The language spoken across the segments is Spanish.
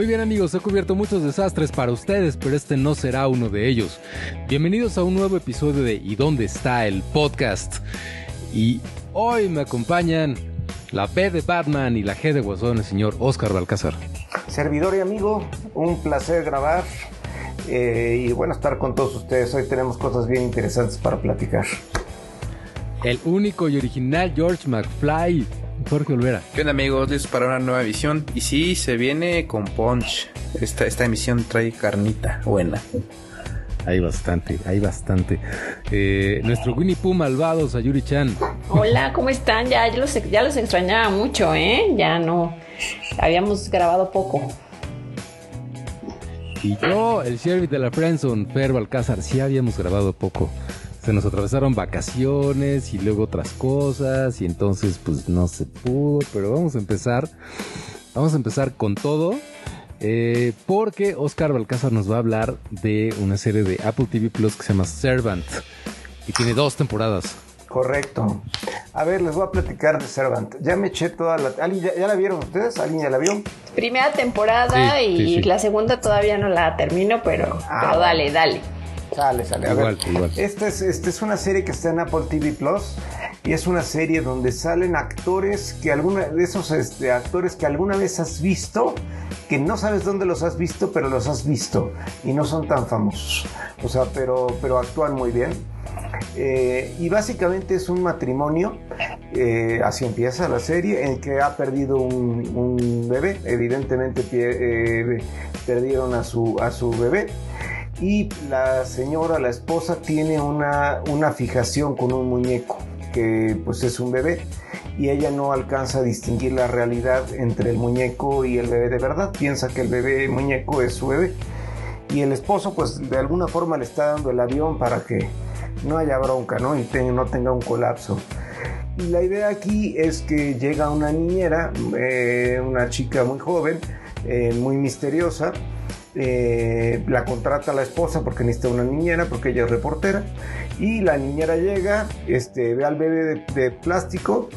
Muy bien amigos, he cubierto muchos desastres para ustedes, pero este no será uno de ellos. Bienvenidos a un nuevo episodio de ¿Y dónde está el podcast? Y hoy me acompañan la P de Batman y la G de Guasón, el señor Oscar Balcázar. Servidor y amigo, un placer grabar eh, y bueno, estar con todos ustedes. Hoy tenemos cosas bien interesantes para platicar. El único y original George McFly Jorge Olvera. ¿Qué onda amigos? Listos para una nueva emisión. Y sí, se viene con Punch. Esta, esta emisión trae carnita buena. Hay bastante, hay bastante. Eh, nuestro Winnie Pooh malvado, Sayuri Chan. Hola, ¿cómo están? Ya, ya, los, ya los extrañaba mucho, ¿eh? Ya no. Habíamos grabado poco. Y yo, el sheriff de la Friendzone, Fer Balcázar, sí habíamos grabado poco se nos atravesaron vacaciones y luego otras cosas y entonces pues no se pudo, pero vamos a empezar, vamos a empezar con todo. Eh, porque Oscar Balcázar nos va a hablar de una serie de Apple TV Plus que se llama Servant y tiene dos temporadas. Correcto. A ver, les voy a platicar de Servant. Ya me eché toda la... ya, la vieron ustedes? ¿Alguien ya la vio? Primera temporada y la segunda todavía no la termino, pero, ah, pero dale, dale. Sale, sale. A igual, ver, Esta es, este es una serie que está en Apple TV Plus y es una serie donde salen actores que alguna de esos este, actores que alguna vez has visto, que no sabes dónde los has visto, pero los has visto y no son tan famosos. O sea, pero, pero actúan muy bien. Eh, y básicamente es un matrimonio, eh, así empieza la serie, en que ha perdido un, bebé, evidentemente eh, perdieron a su, a su bebé y la señora, la esposa, tiene una, una fijación con un muñeco que pues es un bebé y ella no alcanza a distinguir la realidad entre el muñeco y el bebé de verdad, piensa que el bebé muñeco es su bebé y el esposo pues de alguna forma le está dando el avión para que no haya bronca ¿no? y no tenga un colapso. Y la idea aquí es que llega una niñera, eh, una chica muy joven, eh, muy misteriosa, eh, la contrata la esposa porque necesita una niñera, porque ella es reportera, y la niñera llega, este, ve al bebé de, plástico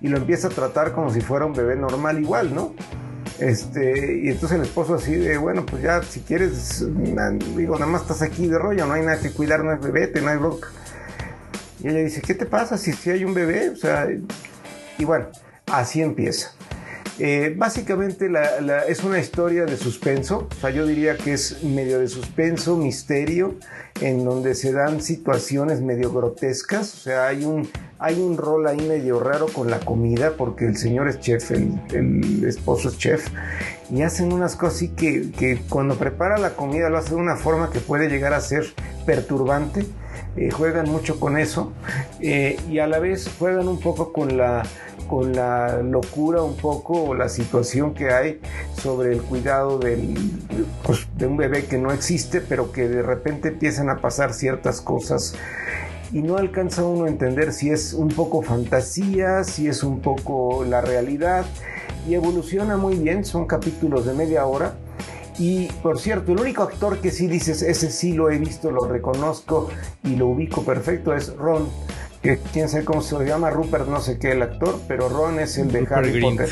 y lo empieza a tratar como si fuera un bebé normal igual, ¿no? Este, y entonces el esposo así de, bueno, pues ya si quieres, digo, nada más estás aquí de rollo, no hay nada que cuidar, no hay bebé, no hay bronca. Y ella dice, ¿qué te pasa si, si hay un bebé? O sea, y bueno, así empieza. Eh, básicamente es una historia de suspenso, o sea, yo diría que es medio de suspenso, misterio, en donde se dan situaciones medio grotescas, o sea, hay un, hay un rol ahí medio raro con la comida, porque el señor es chef, el, esposo es chef, y hacen unas cosas así que, cuando prepara la comida lo hace de una forma que puede llegar a ser perturbante. Eh, juegan mucho con eso eh, y a la vez juegan un poco con la con la locura un poco o la situación que hay sobre el cuidado pues, de un bebé que no existe, pero que de repente empiezan a pasar ciertas cosas y no alcanza uno a entender si es un poco fantasía, si es un poco la realidad y evoluciona muy bien, son capítulos de media hora. Y por cierto, el único actor que sí dices, ese sí lo he visto, lo reconozco y lo ubico perfecto es Ron que quién sabe cómo se llama, Rupert no sé qué el actor, pero Ron es el de Harry Potter.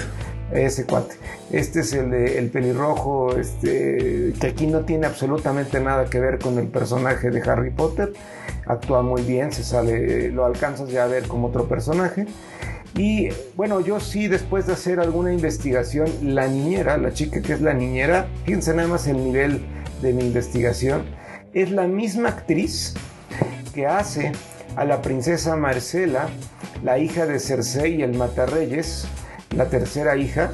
Ese cuate. Este es el de el pelirrojo, este, que aquí no tiene absolutamente nada que ver con el personaje de Harry Potter. Actúa muy bien, se sale, lo alcanzas ya a ver como otro personaje. Y bueno, yo sí, después de hacer alguna investigación, la niñera, la chica que es la niñera, fíjense nada más el nivel de mi investigación, es la misma actriz que hace a la princesa Marcela, la hija de Cersei y el Matarreyes, la tercera hija,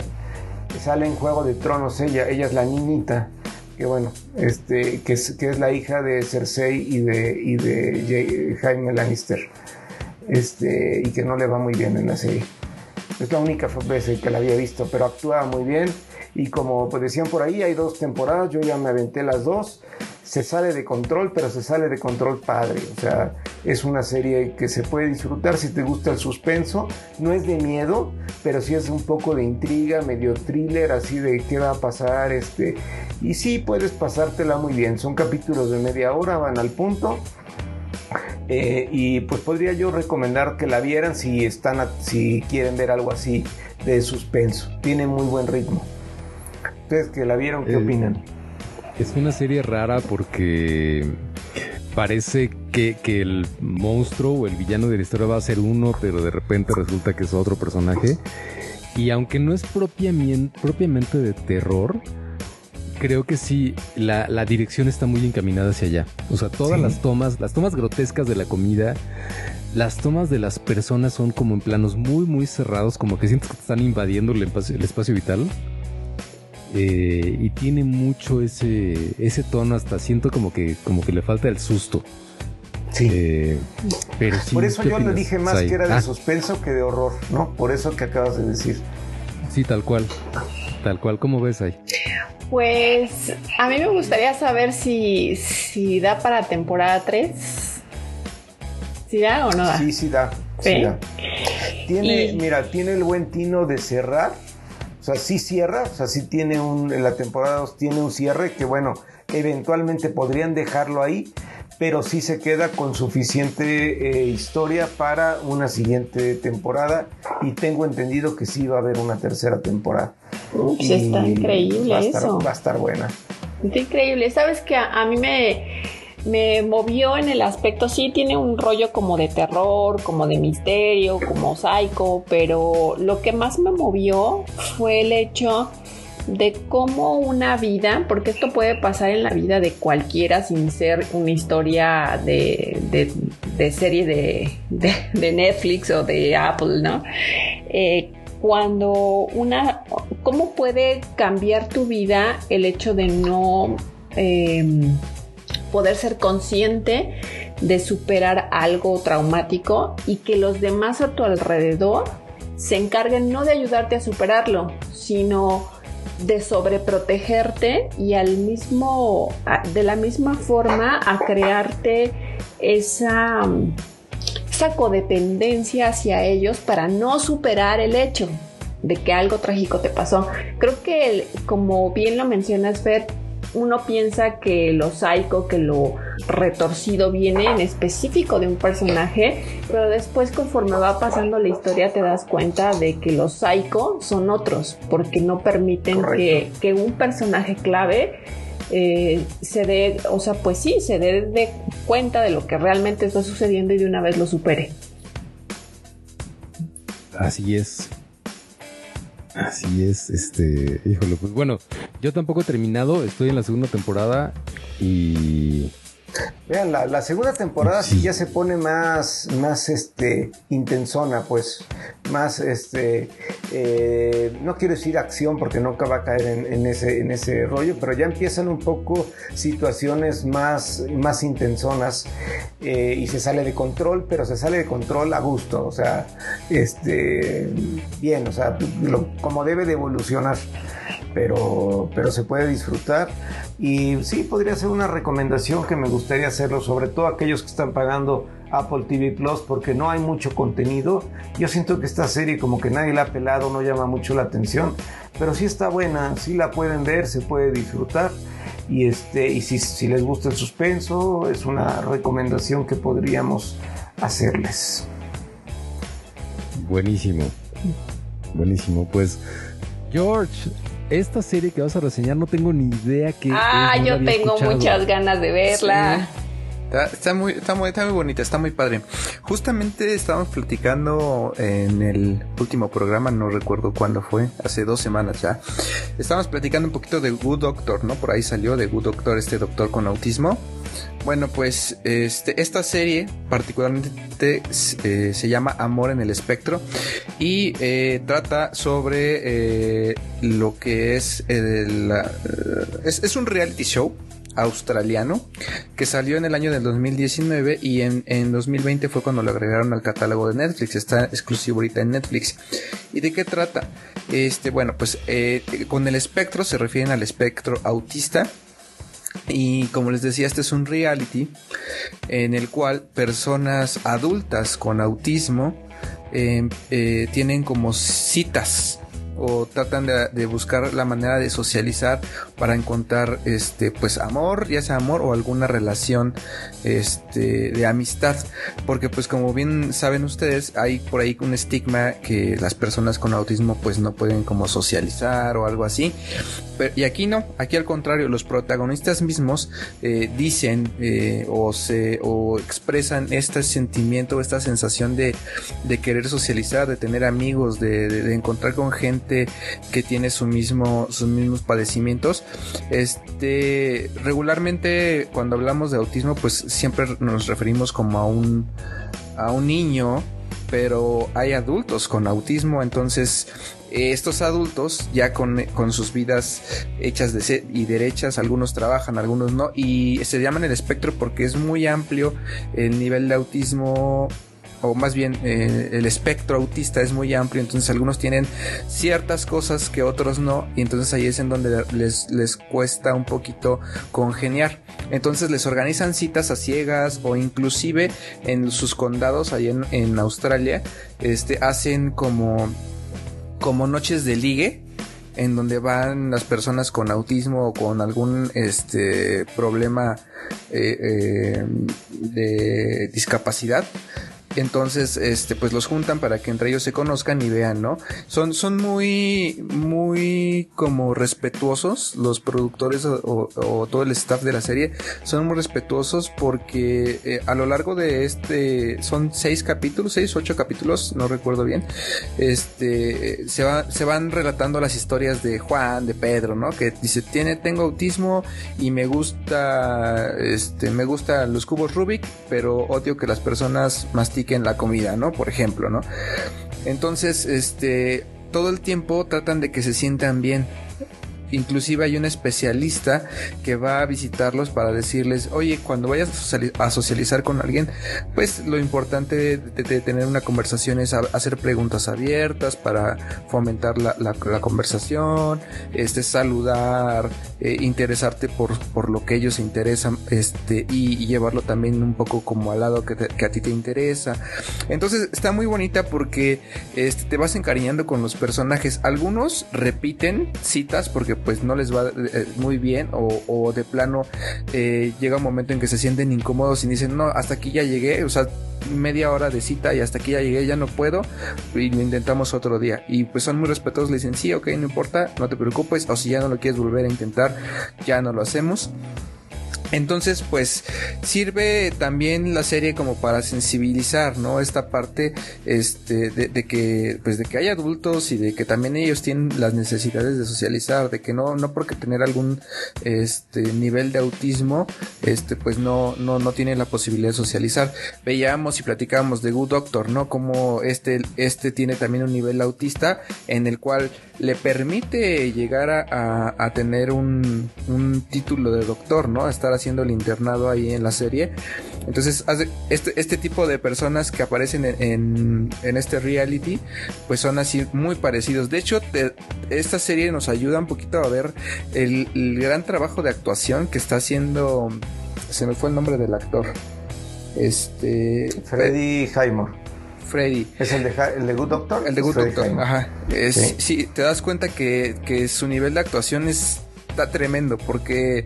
sale en Juego de Tronos ella, ella es la niñita, que bueno, este, que es, que es la hija de Cersei y de, y de Jaime Lannister, este, y que no le va muy bien en la serie. Es la única vez que la había visto, pero actúa muy bien. Y como pues, decían por ahí, hay dos temporadas, yo ya me aventé las dos. Se sale de control, pero se sale de control padre. O sea, es una serie que se puede disfrutar si te gusta el suspenso. No es de miedo, pero sí es un poco de intriga, medio thriller, así de qué va a pasar. Este, y sí puedes pasártela muy bien. Son capítulos de media hora, van al punto. Eh, y pues podría yo recomendar que la vieran si están si quieren ver algo así de suspenso. Tiene muy buen ritmo. Ustedes que la vieron, ¿qué eh, opinan? Es una serie rara porque parece que, el monstruo o el villano de la historia va a ser uno, pero de repente resulta que es otro personaje. Y aunque no es propiamente, propiamente de terror, creo que sí, la, dirección está muy encaminada hacia allá. O sea, todas las tomas, las tomas grotescas de la comida, las tomas de las personas son como en planos muy, muy cerrados, como que sientes que están invadiendo el espacio, vital. Eh, y tiene mucho ese, ese tono, hasta siento como que, como que le falta el susto. Sí. Eh, pero Por eso yo le dije más que era de ah. suspenso que de horror, ¿no? Por eso que acabas de decir. Sí, tal cual. Tal cual, ¿cómo ves ahí? Pues a mí me gustaría saber si, si da para temporada 3 ¿Sí da o no da? Sí, sí da. Tiene, mira, tiene el buen tino de cerrar. O sea, sí cierra, o sea, sí tiene un, en la temporada 2 tiene un cierre que bueno, eventualmente podrían dejarlo ahí, pero sí se queda con suficiente eh, historia para una siguiente temporada y tengo entendido que sí va a haber una tercera temporada. Uy, está increíble eso. Va a estar buena. Está increíble. Sabes que a mí me me movió en el aspecto, sí tiene un rollo como de terror, como de misterio, como psycho, pero lo que más me movió fue el hecho de cómo una vida, porque esto puede pasar en la vida de cualquiera sin ser una historia de, serie de, Netflix o de Apple, ¿no? Eh, cuando una, ¿cómo puede cambiar tu vida el hecho de no... Em, poder ser consciente de superar algo traumático y que los demás a tu alrededor se encarguen no de ayudarte a superarlo, sino de sobreprotegerte y al mismo, de la misma forma a crearte esa, esa codependencia hacia ellos para no superar el hecho de que algo trágico te pasó. Creo que, como bien lo mencionas, Fer, uno piensa que lo psycho, que lo retorcido viene en específico de un personaje, pero después conforme va pasando la historia te das cuenta de que los psycho son otros, porque no permiten que, un personaje clave eh, se dé, o sea, pues sí, se dé de cuenta de lo que realmente está sucediendo y de una vez lo supere. Así es. Así es, este, híjole, pues bueno, yo tampoco he terminado, estoy en la segunda temporada y Vean, la, segunda temporada sí. ya se pone más, más este, intensona, pues, más, este, eh, no quiero decir acción porque nunca va a caer en, ese, en ese rollo, pero ya empiezan un poco situaciones más, más intensonas eh, y se sale de control, pero se sale de control a gusto, o sea, este, bien, o sea, como debe de evolucionar pero, pero se puede disfrutar. Y sí, podría ser una recomendación que me gustaría hacerlo, sobre todo aquellos que están pagando Apple TV Plus, porque no hay mucho contenido. Yo siento que esta serie como que nadie la ha pelado, no llama mucho la atención, pero sí está buena, sí la pueden ver, se puede disfrutar. Y, este, y si, si les gusta el suspenso, es una recomendación que podríamos hacerles. Buenísimo. Buenísimo. Pues, George, esta serie que vas a reseñar no tengo ni idea que. Ah, yo tengo muchas ganas de verla. Está, muy, está, muy, está muy bonita, está muy padre. Justamente estábamos platicando en el último programa, no recuerdo cuándo fue, hace dos semanas ya. Estábamos platicando un poquito de Good Doctor, ¿no? Por ahí salió de Good Doctor, este doctor con autismo. Bueno, pues este, esta serie particularmente eh, se llama Amor en el Espectro y eh, trata sobre eh, lo que es, es, es un reality show australiano que salió en el año del 2019 y en, en 2020 fue cuando lo agregaron al catálogo de Netflix. Está exclusivo ahorita en Netflix. ¿Y de qué trata? Este, bueno, pues eh, con el espectro se refieren al espectro autista. Y como les decía, este es un reality en el cual personas adultas con autismo em, eh, tienen como citas o tratan de, buscar la manera de socializar para encontrar este pues amor ya sea amor o alguna relación este de amistad. Porque pues como bien saben ustedes hay por ahí un estigma que las personas con autismo pues no pueden como socializar o algo así. Y aquí no aquí al contrario los protagonistas mismos eh, dicen eh, o se o expresan este sentimiento esta sensación de, de querer socializar de tener amigos de encontrar con gente que tiene sus mismos padecimientos. Este, regularmente cuando hablamos de autismo, pues siempre nos referimos como a un, a un niño, pero hay adultos con autismo, entonces estos adultos ya con, con, sus vidas hechas de y derechas, algunos trabajan, algunos no, y se llaman el espectro porque es muy amplio el nivel de autismo o más bien eh, el espectro autista es muy amplio, entonces algunos tienen ciertas cosas que otros no, y entonces ahí es en donde les, les cuesta un poquito congeniar. Entonces les organizan citas a ciegas o inclusive en sus condados en, en Australia, este, hacen como, como noches de ligue en donde van las personas con autismo o con algún este problema eh, eh, de discapacidad entonces, este, pues los juntan para que entre ellos se conozcan y vean, ¿no? Son, son muy, muy como respetuosos los productores o, todo el staff de la serie. Son muy respetuosos porque eh, a lo largo de este, son seis capítulos, seis, ocho capítulos, no recuerdo bien. Este, se va, se van relatando las historias de Juan, de Pedro, ¿no? Que dice, tiene, tengo autismo y me gusta, este, me gusta los cubos Rubik, pero odio que las personas mastiquen en la comida, ¿no? Por ejemplo, ¿no? Entonces, este, todo el tiempo tratan de que se sientan bien inclusive hay un especialista que va a visitarlos para decirles, oye, cuando vayas a socializar con alguien, pues lo importante de, tener una conversación es hacer preguntas abiertas para fomentar la, conversación, este, saludar, eh, interesarte por, por lo que ellos interesan, este, y, llevarlo también un poco como al lado que, a ti te interesa. Entonces está muy bonita porque este, te vas encariñando con los personajes. Algunos repiten citas porque pues no les va eh, muy bien o, de plano eh, llega un momento en que se sienten incómodos y dicen, no, hasta aquí ya llegué, o sea, media hora de cita y hasta aquí ya llegué, ya no puedo y lo intentamos otro día. Y pues son muy respetuosos, le dicen, sí, ok, no importa, no te preocupes, o si ya no lo quieres volver a intentar, ya no lo hacemos. Entonces, pues sirve también la serie como para sensibilizar, ¿no? Esta parte, este, de, que, pues de que hay adultos y de que también ellos tienen las necesidades de socializar, de que no, no porque tener algún, este, nivel de autismo, este, pues no, no, no tienen la posibilidad de socializar. Veíamos y platicábamos de Good Doctor, ¿no? Como este, este tiene también un nivel autista en el cual le permite llegar a, a, tener un, un título de doctor, ¿no? estar haciendo el internado ahí en la serie. Entonces, este, este tipo de personas que aparecen en, en, este reality, pues son así muy parecidos. De hecho, esta serie nos ayuda un poquito a ver el, gran trabajo de actuación que está haciendo. Se me fue el nombre del actor. Este. Freddy Highmore. Freddy. ¿Es el de, el de Good Doctor? El de Good Doctor, ajá. Es, ¿Sí? te das cuenta que, que su nivel de actuación es está tremendo porque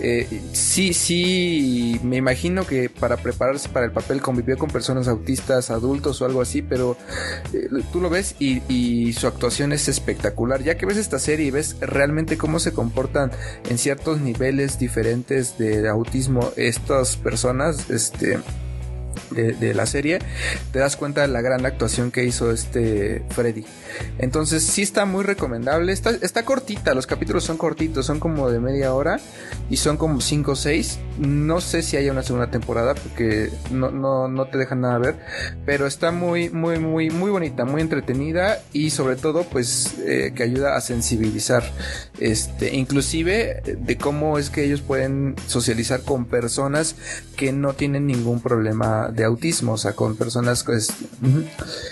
eh, sí, sí, me imagino que para prepararse para el papel convivió con personas autistas, adultos o algo así, pero eh, tú lo ves y, y, su actuación es espectacular. Ya que ves esta serie y ves realmente cómo se comportan en ciertos niveles diferentes de autismo estas personas, este de, la serie, te das cuenta de la gran actuación que hizo este Freddy. Entonces sí está muy recomendable. Está, está cortita, los capítulos son cortitos, son como de media hora y son como 5 o 6. No sé si haya una segunda temporada porque no, no, no te dejan nada ver, pero está muy, muy, muy, muy bonita, muy entretenida y sobre todo pues eh, que ayuda a sensibilizar, este, inclusive de cómo es que ellos pueden socializar con personas que no tienen ningún problema de autismo, o sea, con personas pues,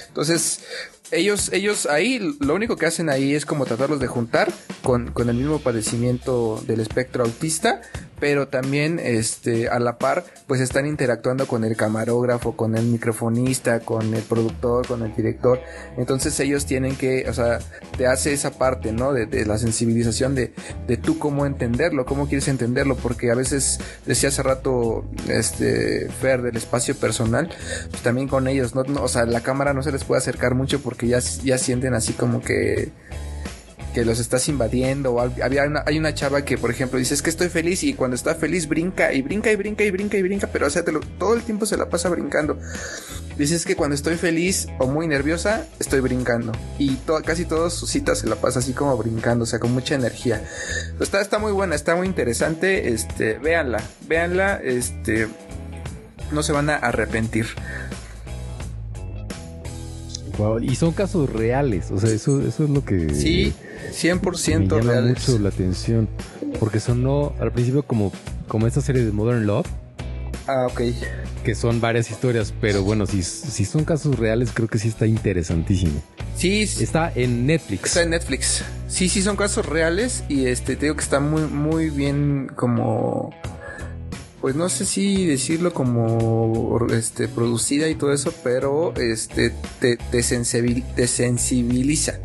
entonces ellos, ellos ahí, lo único que hacen ahí es como tratarlos de juntar con, con el mismo padecimiento del espectro autista, pero también este a la par pues están interactuando con el camarógrafo, con el microfonista, con el productor, con el director. Entonces ellos tienen que, o sea, te hace esa parte, ¿no? De, la sensibilización de, de tú cómo entenderlo, cómo quieres entenderlo, porque a veces decía hace rato este Fer del espacio personal, pues también con ellos, ¿no? o sea, la cámara no se les puede acercar mucho porque ya, ya sienten así como que que los estás invadiendo. O había una, hay una chava que, por ejemplo, dice es que estoy feliz y cuando está feliz brinca y brinca y brinca y brinca y brinca, pero o sea, todo el tiempo se la pasa brincando. Dices que cuando estoy feliz o muy nerviosa, estoy brincando. Y casi todas sus citas se la pasa así como brincando, o sea, con mucha energía. Está, está muy buena, está muy interesante. Este, véanla, véanla, este, no se van a arrepentir. y son casos reales, o sea, eso, eso es lo que... Sí, 100% me llama mucho la atención, porque sonó al principio como, como esta serie de Modern Love. Ah, ok. Que son varias historias, pero bueno, si, si son casos reales, creo que sí está interesantísimo. Sí. Está en Netflix. Está en Netflix. Sí, sí, son casos reales y este, te digo que está muy, muy bien como pues no sé si decirlo como este producida y todo eso, pero este te, te, sensibiliza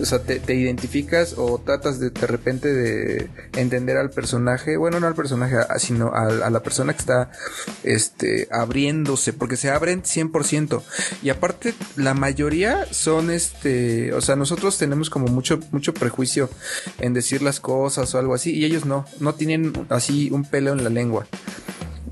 o sea, te, identificas o tratas de de repente de entender al personaje, bueno, no al personaje, sino a, la persona que está este, abriéndose, porque se abren 100%. Y aparte, la mayoría son, este, o sea, nosotros tenemos como mucho, mucho prejuicio en decir las cosas o algo así, y ellos no, no tienen así un pelo en la lengua.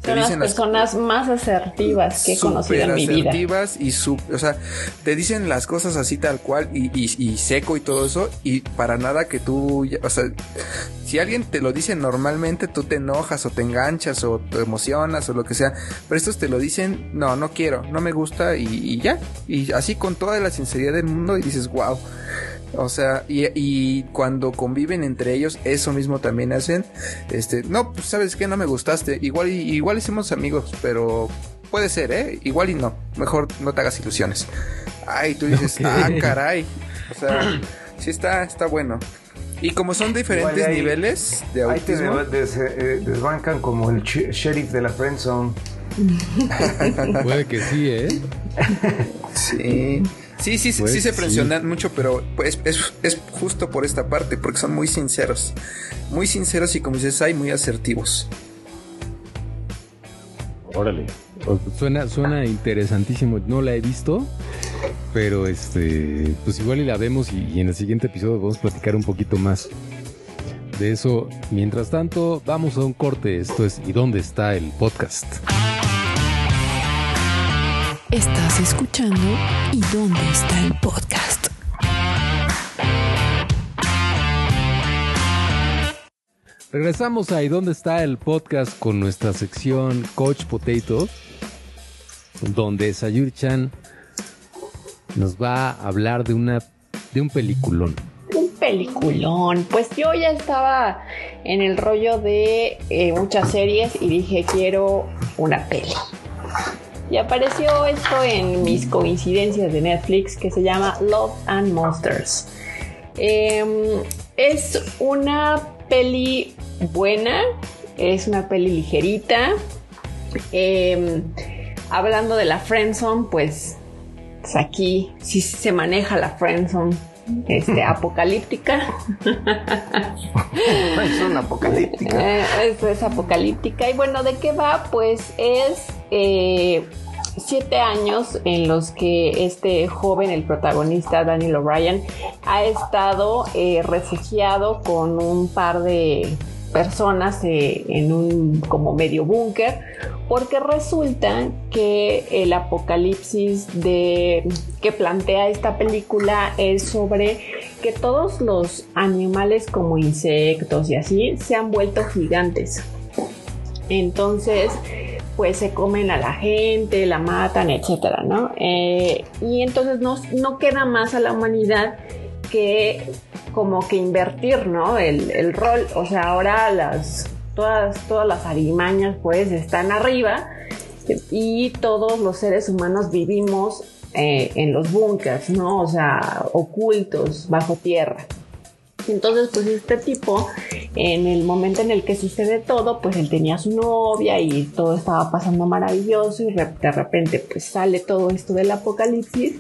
Son las personas más asertivas que he conocido en mi vida. asertivas y o sea, te dicen las cosas así tal cual y, y, seco y todo eso y para nada que tú, o sea, si alguien te lo dice normalmente tú te enojas o te enganchas o te emocionas o lo que sea, pero estos te lo dicen, no, no quiero, no me gusta y, y ya, y así con toda la sinceridad del mundo y dices, wow. O sea, y, cuando conviven entre ellos, eso mismo también hacen. Este, no, pues sabes que no me gustaste. Igual, igual hicimos amigos, pero puede ser, ¿eh? Igual y no. Mejor no te hagas ilusiones. Ay, tú dices, ah, caray. O sea, sí está, está bueno. Y como son diferentes niveles de autismo. Ahí te eh, desbancan como el sheriff de la friendzone. Puede que sí, ¿eh? sí. Sí, sí, sí pues se presionan mucho, pero pues, es, justo por esta parte, porque son muy sinceros. Muy sinceros y como dices, hay muy asertivos. Órale. Suena, suena interesantísimo. No la he visto, pero este, pues igual y la vemos y, y en el siguiente episodio vamos a platicar un poquito más de eso. Mientras tanto, vamos a un corte. Esto es ¿Y dónde está el podcast? Estás escuchando ¿Y dónde está el podcast? Regresamos a ¿Y dónde está el podcast? con nuestra sección Coach Potato, donde Sayuri-chan nos va a hablar de una de un peliculón. Un peliculón. Pues yo ya estaba en el rollo de eh, muchas series y dije quiero una peli. Y apareció esto en mis coincidencias de Netflix que se llama Love and Monsters. Em, es una peli buena, es una peli ligerita. Em, hablando de la friendzone, pues, pues, aquí sí se maneja la friendzone este, apocalíptica. es apocalíptica. Eh, es apocalíptica. Y bueno, ¿de qué va? Pues es eh, siete años en los que este joven, el protagonista Daniel O'Brien, ha estado eh, refugiado con un par de personas eh, en un como medio búnker, porque resulta que el apocalipsis de que plantea esta película es sobre que todos los animales como insectos y así se han vuelto gigantes. Entonces, pues se comen a la gente, la matan, etcétera, ¿no? Eh, y entonces no, no queda más a la humanidad que como que invertir, ¿no? El, rol, o sea, ahora las, todas, todas las arimañas pues están arriba y todos los seres humanos vivimos eh, en los búnkers, ¿no? O sea, ocultos, bajo tierra. Entonces, pues este tipo, en el momento en el que sucede todo, pues él tenía su novia y todo estaba pasando maravilloso y de repente pues sale todo esto del apocalipsis.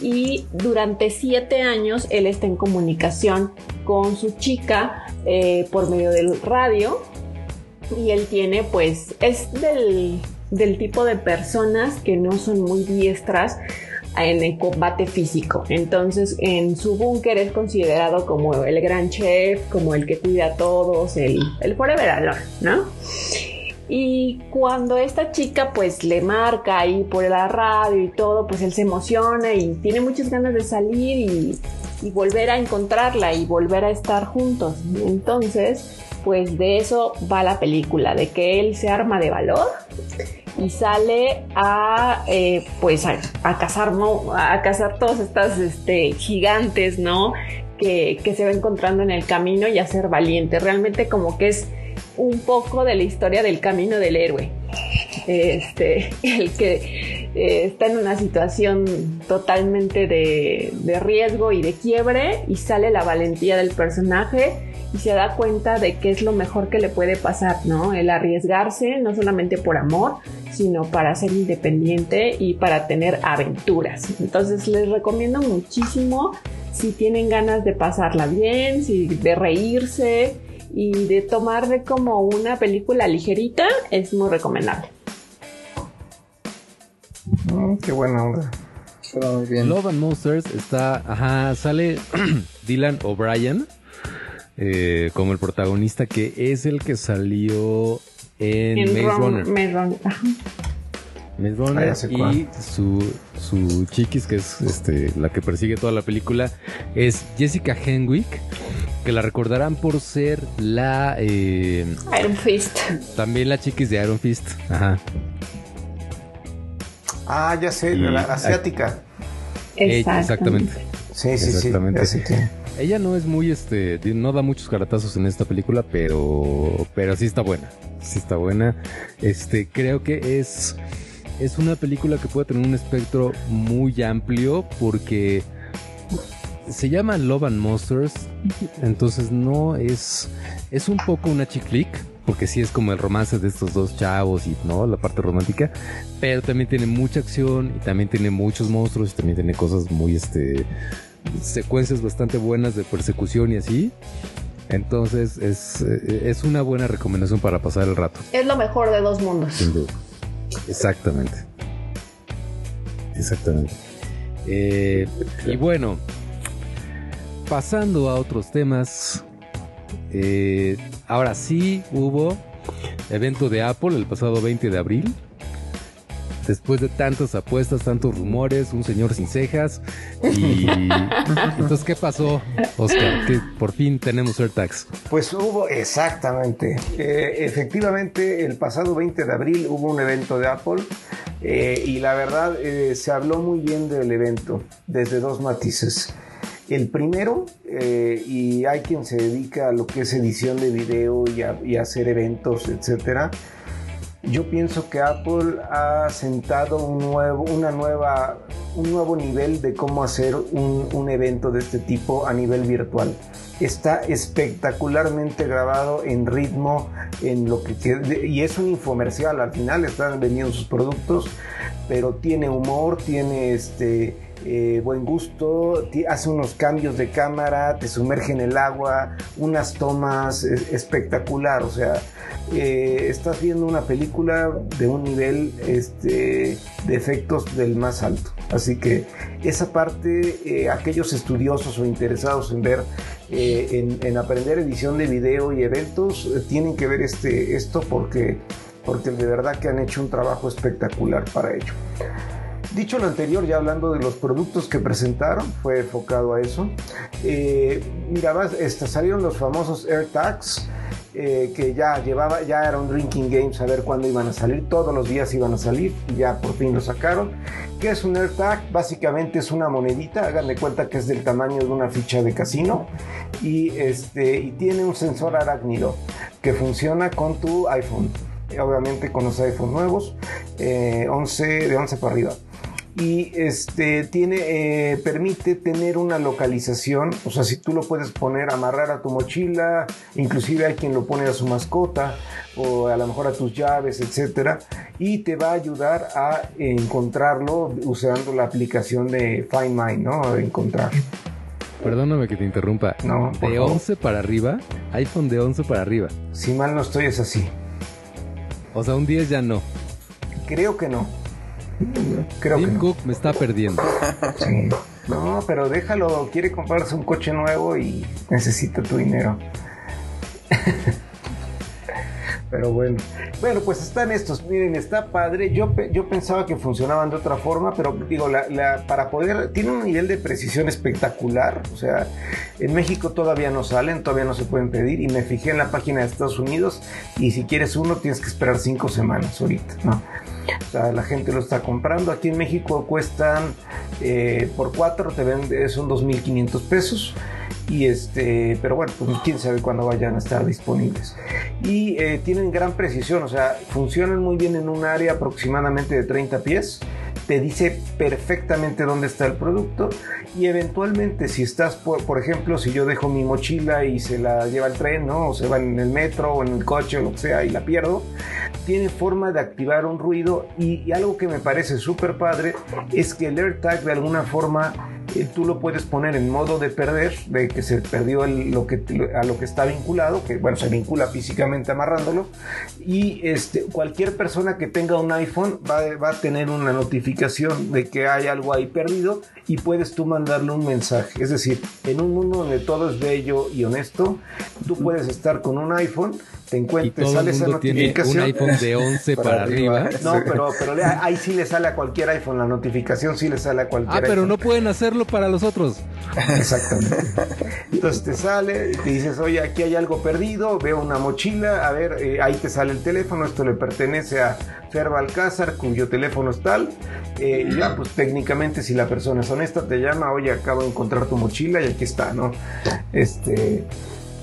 Y durante siete años él está en comunicación con su chica eh, por medio del radio. Y él tiene pues es del, del tipo de personas que no son muy diestras en el combate físico. Entonces, en su búnker es considerado como el gran chef, como el que cuida a todos, el, el forever alone, ¿no? Y cuando esta chica pues le marca ahí por la radio y todo, pues él se emociona y tiene muchas ganas de salir y, y volver a encontrarla y volver a estar juntos. Entonces, pues de eso va la película, de que él se arma de valor y sale a eh, pues a, cazar ¿no? a cazar todos estas este, gigantes no que, se va encontrando en el camino y a ser valiente. Realmente como que es un poco de la historia del camino del héroe. Este el que eh, está en una situación totalmente de riesgo y de quiebre y sale la valentía del personaje y se da cuenta de qué es lo mejor que le puede pasar, ¿no? El arriesgarse, no solamente por amor, sino para ser independiente y para tener aventuras. Entonces les recomiendo muchísimo si tienen ganas de pasarla bien, si de reírse y de tomar de como una película ligerita, es muy recomendable. Mm, qué buena onda. Muy bien. Love and Monsters está, ajá, sale Dylan O'Brien eh, como el protagonista que es el que salió en, Maze Runner. Maze Runner. Maze Runner ah, y su, su chiquis, que es este, la que persigue toda la película, es Jessica Henwick, que la recordarán por ser la... Eh, Iron Fist. También la chiquis de Iron Fist. Ajá. Ah, ya sé, la asiática. Exactamente. Sí, sí, Exactamente. sí. Ella no es muy, este, no da muchos caratazos en esta película, pero, pero sí está buena. Sí está buena. Este, creo que es, es una película que puede tener un espectro muy amplio porque se llama Love and Monsters, entonces no es, es un poco una chick flick, porque sí es como el romance de estos dos chavos y no la parte romántica, pero también tiene mucha acción y también tiene muchos monstruos y también tiene cosas muy este secuencias bastante buenas de persecución y así. Entonces es, eh, es una buena recomendación para pasar el rato. Es lo mejor de dos mundos. Exactamente. Exactamente. Eh, y bueno, pasando a otros temas. Eh, ahora sí hubo evento de Apple el pasado 20 de abril después de tantas apuestas, tantos rumores, un señor sin cejas. Y entonces, ¿qué pasó, Oscar? Que por fin tenemos AirTags. Pues hubo, exactamente. Eh, efectivamente, el pasado 20 de abril hubo un evento de Apple. Eh, y la verdad, eh, se habló muy bien del evento, desde dos matices. El primero, y hay quien se dedica a lo que es edición de video y a, y hacer eventos, etcétera yo pienso que Apple ha sentado un nuevo, una nueva, un nuevo nivel de cómo hacer un, evento de este tipo a nivel virtual. Está espectacularmente grabado en ritmo, en lo que y es un infomercial. Al final están vendiendo sus productos, pero tiene humor, tiene este eh, buen gusto, hace unos cambios de cámara, te sumerge en el agua, unas tomas espectacular, o sea, estás viendo una película de un nivel este, de efectos del más alto. Así que esa parte, eh, aquellos estudiosos o interesados en ver eh, en, aprender edición de video y eventos, eh, tienen que ver este, esto porque, porque de verdad que han hecho un trabajo espectacular para ello. Dicho lo anterior, ya hablando de los productos que presentaron, fue enfocado a eso. Mira, este, salieron los famosos AirTags, eh, que ya llevaba, ya era un drinking game saber cuándo iban a salir, todos los días iban a salir y ya por fin lo sacaron. ¿Qué es un AirTag? Básicamente es una monedita, háganle cuenta que es del tamaño de una ficha de casino y, este, y tiene un sensor arácnido que funciona con tu iPhone, obviamente con los iPhones nuevos, 11, eh, de 11 para arriba y este tiene eh, permite tener una localización o sea si tú lo puedes poner amarrar a tu mochila inclusive hay quien lo pone a su mascota o a lo mejor a tus llaves etcétera y te va a ayudar a encontrarlo usando la aplicación de Find My no encontrar Perdóname que te interrumpa. No, de 11 para arriba, iPhone de 11 para arriba. Si mal no estoy es así. O sea, un 10 ya no. Creo que no. Creo Tim Cook me está perdiendo. Sí. No, pero déjalo, quiere comprarse un coche nuevo y necesita tu dinero. Pero bueno, bueno, pues están estos. Miren, está padre. Yo, yo pensaba que funcionaban de otra forma, pero digo, la, para poder. Tiene un nivel de precisión espectacular. O sea, en México todavía no salen, todavía no se pueden pedir. Y me fijé en la página de Estados Unidos. Y si quieres uno, tienes que esperar cinco semanas ahorita, ¿no? O sea, la gente lo está comprando. Aquí en México cuestan eh, por cuatro, te venden, son 2.500 pesos. Y este, pero bueno, pues quién sabe cuándo vayan a estar disponibles. Y eh, tienen gran precisión, o sea, funcionan muy bien en un área aproximadamente de 30 pies te dice perfectamente dónde está el producto y eventualmente si estás, por, ejemplo, si yo dejo mi mochila y se la lleva el tren, ¿no? O se va en el metro o en el coche o lo que sea y la pierdo, tiene forma de activar un ruido y, algo que me parece súper padre es que el AirTag de alguna forma eh, tú lo puedes poner en modo de perder, de que se perdió lo que, a lo que está vinculado, que bueno, se vincula físicamente amarrándolo y este, cualquier persona que tenga un iPhone va, va a tener una notificación de que hay algo ahí perdido y puedes tú mandarle un mensaje. Es decir, en un mundo donde todo es bello y honesto, tú puedes estar con un iPhone te encuentres, sale esa notificación. un iPhone de 11 para, arriba. No, pero, pero ahí sí le sale a cualquier iPhone, la notificación sí le sale a cualquier Ah, pero no pueden hacerlo para los otros. Exactamente. Entonces te sale, te dices, oye, aquí hay algo perdido, veo una mochila, a ver, eh, ahí te sale el teléfono, esto le pertenece a Fer Balcázar, cuyo teléfono es tal. Eh, y ya, pues técnicamente, si la persona es honesta, te llama, oye, acabo de encontrar tu mochila y aquí está, ¿no? Este.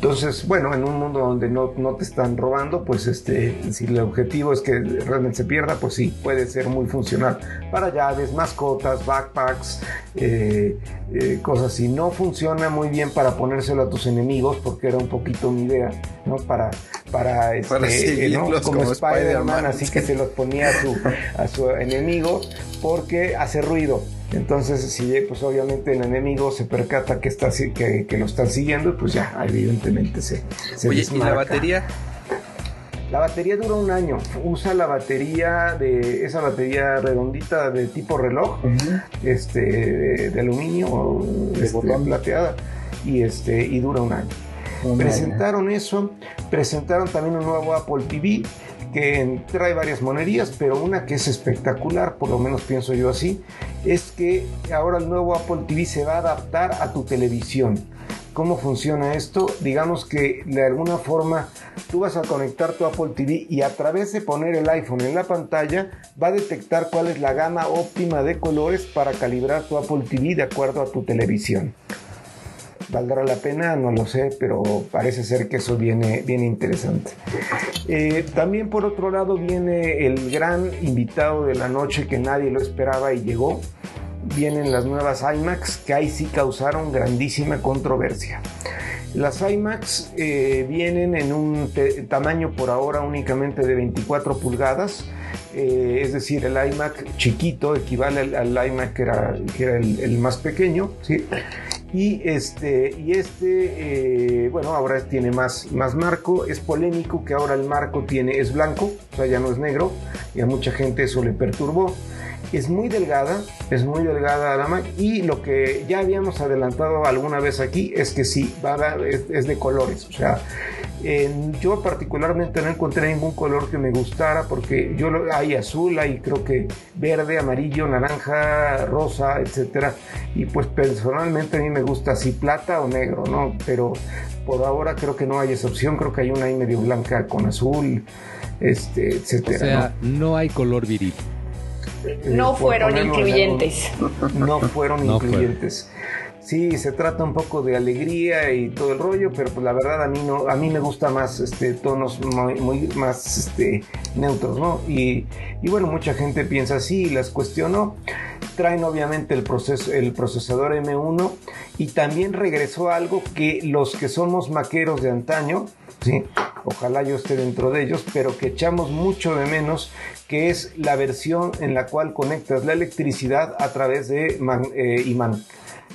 Entonces, bueno, en un mundo donde no, te están robando, pues este, si el objetivo es que realmente se pierda, pues sí, puede ser muy funcional para llaves, mascotas, backpacks, eh, eh, cosas así. No funciona muy bien para ponérselo a tus enemigos, porque era un poquito mi idea, ¿no? Para, para, este, ¿no? como, Spider-Man, así que se los ponía a su, a su enemigo, porque hace ruido. Entonces, si pues obviamente el enemigo se percata que, está, que, que lo están siguiendo, pues ya, evidentemente se, se Oye, ¿y la batería? La batería dura un año. Usa la batería de esa batería redondita de tipo reloj, este, de, aluminio o este, plateada, y este y dura un año. presentaron eso, presentaron también un nuevo Apple TV que trae varias monerías, pero una que es espectacular, por lo menos pienso yo así, es que ahora el nuevo Apple TV se va a adaptar a tu televisión. ¿Cómo funciona esto? Digamos que de alguna forma tú vas a conectar tu Apple TV y a través de poner el iPhone en la pantalla va a detectar cuál es la gama óptima de colores para calibrar tu Apple TV de acuerdo a tu televisión. ¿Valdrá la pena? No lo sé, pero parece ser que eso viene, viene interesante. Eh, también por otro lado viene el gran invitado de la noche que nadie lo esperaba y llegó. Vienen las nuevas iMacs que ahí sí causaron grandísima controversia. Las iMacs eh, vienen en un tamaño por ahora únicamente de 24 pulgadas, eh, es decir, el iMac chiquito equivale al, iMac que era, que era el, el, más pequeño, ¿sí? Y este, y este eh, bueno, ahora tiene más, más marco. Es polémico que ahora el marco tiene, es blanco, o sea, ya no es negro. Y a mucha gente eso le perturbó. Es muy delgada, es muy delgada la Mac y lo que ya habíamos adelantado alguna vez aquí es que sí, va es, de colores, o sea, yo particularmente no encontré ningún color que me gustara porque yo hay azul, hay creo que verde, amarillo, naranja, rosa, etcétera. Y pues personalmente a mí me gusta así plata o negro, ¿no? Pero por ahora creo que no hay esa opción, creo que hay una ahí medio blanca con azul, este, etcétera. O sea, no, hay color viril. No fueron incluyentes. No fueron incluyentes. Sí, se trata un poco de alegría y todo el rollo, pero pues la verdad a mí no, a mí me gusta más este tonos muy, más este, neutros, ¿no? Y, bueno, mucha gente piensa así, las cuestionó. Traen obviamente el, proceso, el procesador M1 y también regresó algo que los que somos maqueros de antaño, ojalá yo esté dentro de ellos, pero que echamos mucho de menos, que es la versión en la cual conectas la electricidad a través de eh, imán.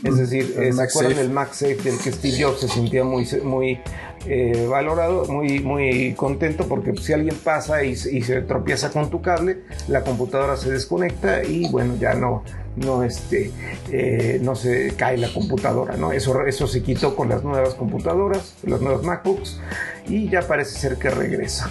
Es decir, eh, ¿se acuerdan del MagSafe del que Steve Jobs se sentía muy, muy eh, valorado, muy, muy contento porque si alguien pasa y, se tropieza con tu cable, la computadora se desconecta y bueno, ya no, no, este, eh, no se cae la computadora, ¿no? Eso, eso se quitó con las nuevas computadoras, las nuevas MacBooks y ya parece ser que regresa.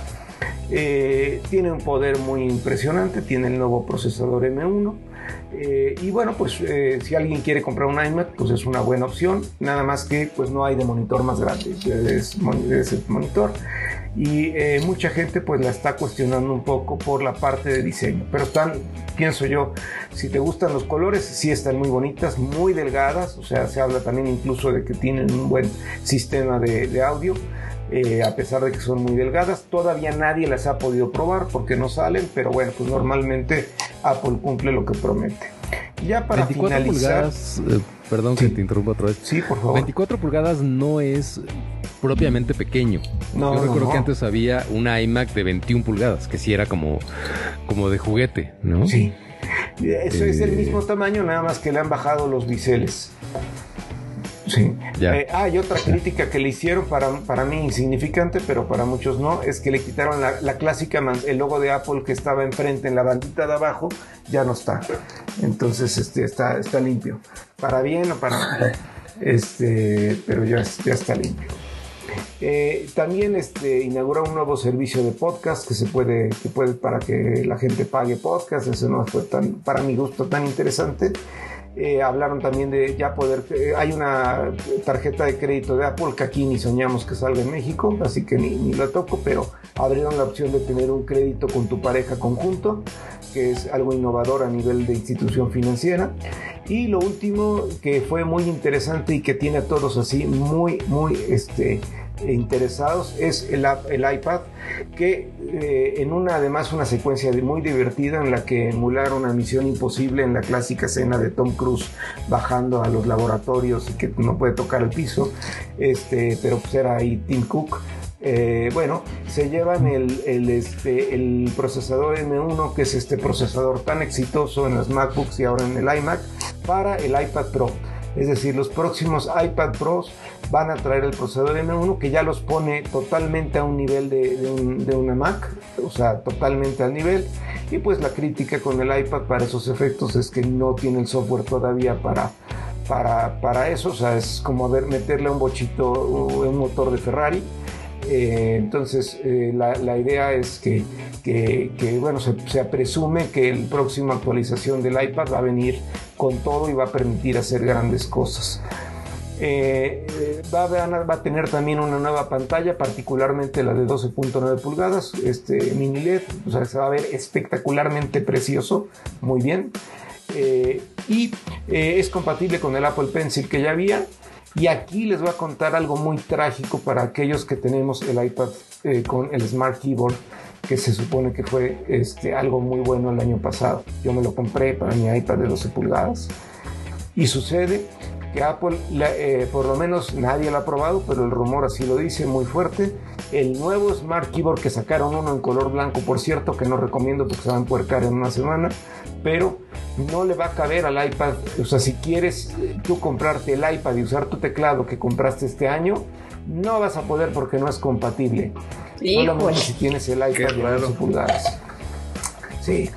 Tiene un poder muy impresionante, tiene el nuevo procesador M1 eh, y bueno, pues eh, si alguien quiere comprar un iMac, pues es una buena opción. Nada más que pues no hay de monitor más grande, es, es el monitor. Y eh, mucha gente pues la está cuestionando un poco por la parte de diseño. Pero están, pienso yo, si te gustan los colores, sí están muy bonitas, muy delgadas. O sea, se habla también incluso de que tienen un buen sistema de audio. Eh, a pesar de que son muy delgadas. Todavía nadie las ha podido probar porque no salen, pero bueno, pues normalmente Apple cumple lo que promete. Ya para 24 finalizar, pulgadas, eh, perdón que te interrumpa otra vez. Sí, por favor. 24 pulgadas no es propiamente pequeño. No, Yo recuerdo que antes había una iMac de 21 pulgadas, que sí era como, como de juguete, ¿no? Sí. Eso es el eh, mismo tamaño, nada más que le han bajado los biseles. Sí. Eh, ah, y otra crítica que le hicieron para, para mí insignificante, pero para muchos no, es que le quitaron la, clásica, el logo de Apple que estaba enfrente en la bandita de abajo, ya no está. Entonces, este, está, está limpio. Para bien o para mal. Este, pero ya, ya está limpio. Eh, también este, inauguró un nuevo servicio de podcast que se puede, que puede para que la gente pague podcast. Ese no fue tan, para mi gusto, tan interesante. Eh, hablaron también de ya poder, eh, hay una tarjeta de crédito de Apple que aquí ni soñamos que salga en México, así que ni, ni la toco, pero abrieron la opción de tener un crédito con tu pareja conjunto, que es algo innovador a nivel de institución financiera. Y lo último que fue muy interesante y que tiene a todos así muy, muy, este, interesados es el, el iPad que eh, en una además una secuencia muy divertida en la que emularon una misión imposible en la clásica escena de Tom Cruise bajando a los laboratorios y que no puede tocar el piso este pero pues era ahí Tim Cook eh, bueno, se llevan el, el, este, el procesador M1, que es este procesador tan exitoso en las MacBooks y ahora en el iMac, para el iPad Pro. Es decir, los próximos iPad Pros van a traer el procesador M1 que ya los pone totalmente a un nivel de, una Mac, o sea, totalmente al nivel. Y pues la crítica con el iPad para esos efectos es que no tiene el software todavía para, para, para eso, o sea, es como ver, meterle un bochito, un motor de Ferrari. Eh, entonces, eh, la, idea es que, bueno, se, se, presume que el próximo actualización del iPad va a venir con todo y va a permitir hacer grandes cosas. Eh, eh, va, a, va, a, tener también una nueva pantalla, particularmente la de 12.9 pulgadas, este mini LED, o sea, se va a ver espectacularmente precioso, muy bien. Eh, y es compatible con el Apple Pencil que ya había. Y aquí les voy a contar algo muy trágico para aquellos que tenemos el iPad con el Smart Keyboard, que se supone que fue este, algo muy bueno el año pasado. Yo me lo compré para mi iPad de 12 pulgadas. Y sucede que Apple, eh, por lo menos nadie lo ha probado, pero el rumor así lo dice muy fuerte. El nuevo Smart Keyboard que sacaron uno en color blanco, por cierto, que no recomiendo porque se va a empuercar en una semana, pero no le va a caber al iPad. O sea, si quieres eh, tú comprarte el iPad y usar tu teclado que compraste este año, no vas a poder porque no es compatible. Solamente si tienes el iPad de 12 pulgadas. Sí.